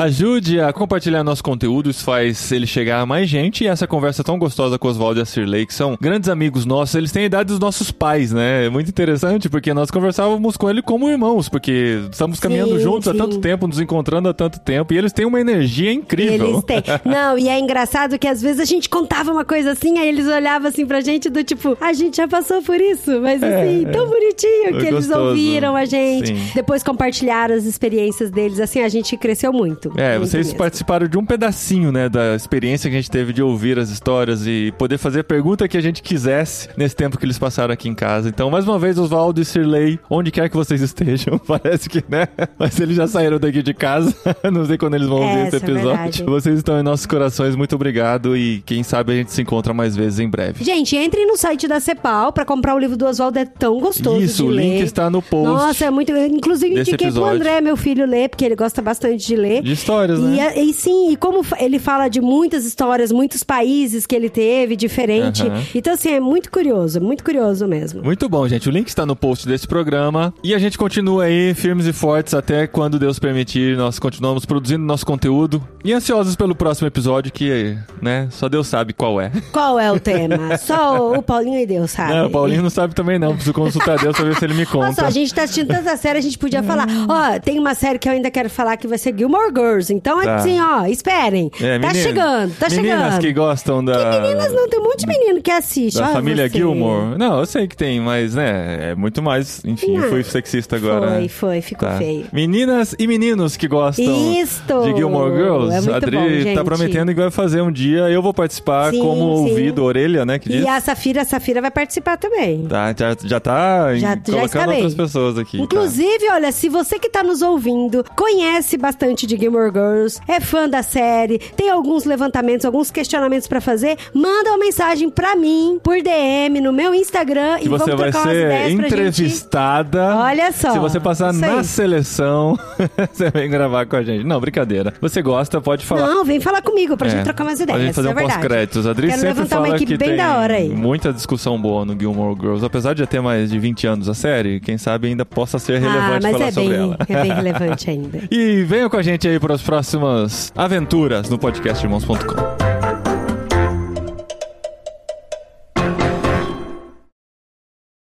Ajude a compartilhar nosso conteúdo, isso faz ele chegar a mais gente. E essa conversa tão gostosa com o Oswaldo e a Cirlei, que são grandes amigos nossos, eles têm a idade dos nossos pais, né? É muito interessante, porque nós conversávamos com ele como irmãos, porque estamos caminhando Sim, juntos há sim. tanto tempo, nos encontrando há tanto tempo, e eles têm uma energia incrível. Eles têm. *laughs* Não, e é engraçado que às vezes a gente contava uma coisa assim, aí eles olhavam assim pra gente do tipo, a gente já passou por isso, mas assim, tão bonitinho É que eles gostoso. ouviram a gente. Sim. Depois compartilharam as experiências deles, assim, a gente cresceu muito. É, muito vocês mesmo. participaram de um pedacinho, né, da experiência que a gente teve de ouvir as histórias e poder fazer a pergunta que a gente quisesse nesse tempo que eles passaram aqui em casa. Então, mais uma vez, Oswaldo e Sirley, onde quer que vocês estejam, *laughs* parece que, né? Mas eles já saíram daqui de casa, *laughs* não sei quando eles vão ouvir esse Essa é episódio. verdade. vocês estão em nossos corações, muito obrigado e quem sabe a gente se encontra mais vezes em breve. Gente, entrem no site da Cepal pra comprar o livro do Oswaldo, é tão gostoso Isso, o link ler. está no post. Nossa, é muito... Inclusive, indiquei pro. André, meu filho, ler, porque ele gosta bastante de ler. De histórias, né? E, a- e sim, e como ele fala de muitas histórias, muitos países que ele teve, diferente. Aham. Então, assim, é muito curioso, muito curioso mesmo. Muito bom, gente. O link está no post desse programa. E a gente continua aí, firmes e fortes, até quando Deus permitir. Nós continuamos produzindo nosso conteúdo. E ansiosos pelo próximo episódio, que, né, só Deus sabe qual é. Qual é o *laughs* tema? Só o Paulinho e Deus, sabe? Não, o Paulinho não sabe também, não. Preciso consultar Deus pra ver se ele me conta. a gente tá assistindo tanta série, a gente podia falar. Ó, tem uma série que eu ainda quero falar que vai ser Gilmore Girls. Então, Tá. assim, ó, esperem. É, tá menina- chegando, tá Meninas chegando. que gostam da. Meninas não, tem um monte de menino que assiste. Da família você. Gilmore. Não, eu sei que tem, mas, né, é muito mais. Enfim, eu Ah, fui sexista agora. Foi, né? foi, ficou Tá. feio. Meninas e meninos que gostam Isto! de Gilmore Girls. É muito a Adri bom, tá gente. prometendo que vai fazer um dia. Eu vou participar Sim, como sim. ouvido, orelha, né? Que diz. E a Safira, a Safira vai participar também. Tá, já, já tá Já- já colocando bem. outras pessoas aqui. tá. Inclusive, olha, se você que tá nos ouvindo conhece bastante de Gilmore Girls, é fã da série, tem alguns levantamentos, alguns questionamentos pra fazer, manda uma mensagem pra mim por DM no meu Instagram que e você vamos vai trocar umas ser ideias pra gente. entrevistada. Olha só, Se você passar na aí. seleção, *laughs* você vem gravar com a gente. Não, brincadeira. Você gosta, pode falar. Não, vem falar comigo pra É, gente trocar umas ideias. Pra gente fazer um é verdade. pós-créditos. A Adri Quero sempre levantar fala uma equipe que bem tem da hora aí. muita discussão boa no Gilmore Girls. Apesar de já ter mais de 20 anos a série, quem sabe ainda possa ser Ah, relevante mas falar é sobre bem, ela. é bem *laughs* relevante ainda. E venha com a gente aí para as próximas aventuras no podcast irmãos.com.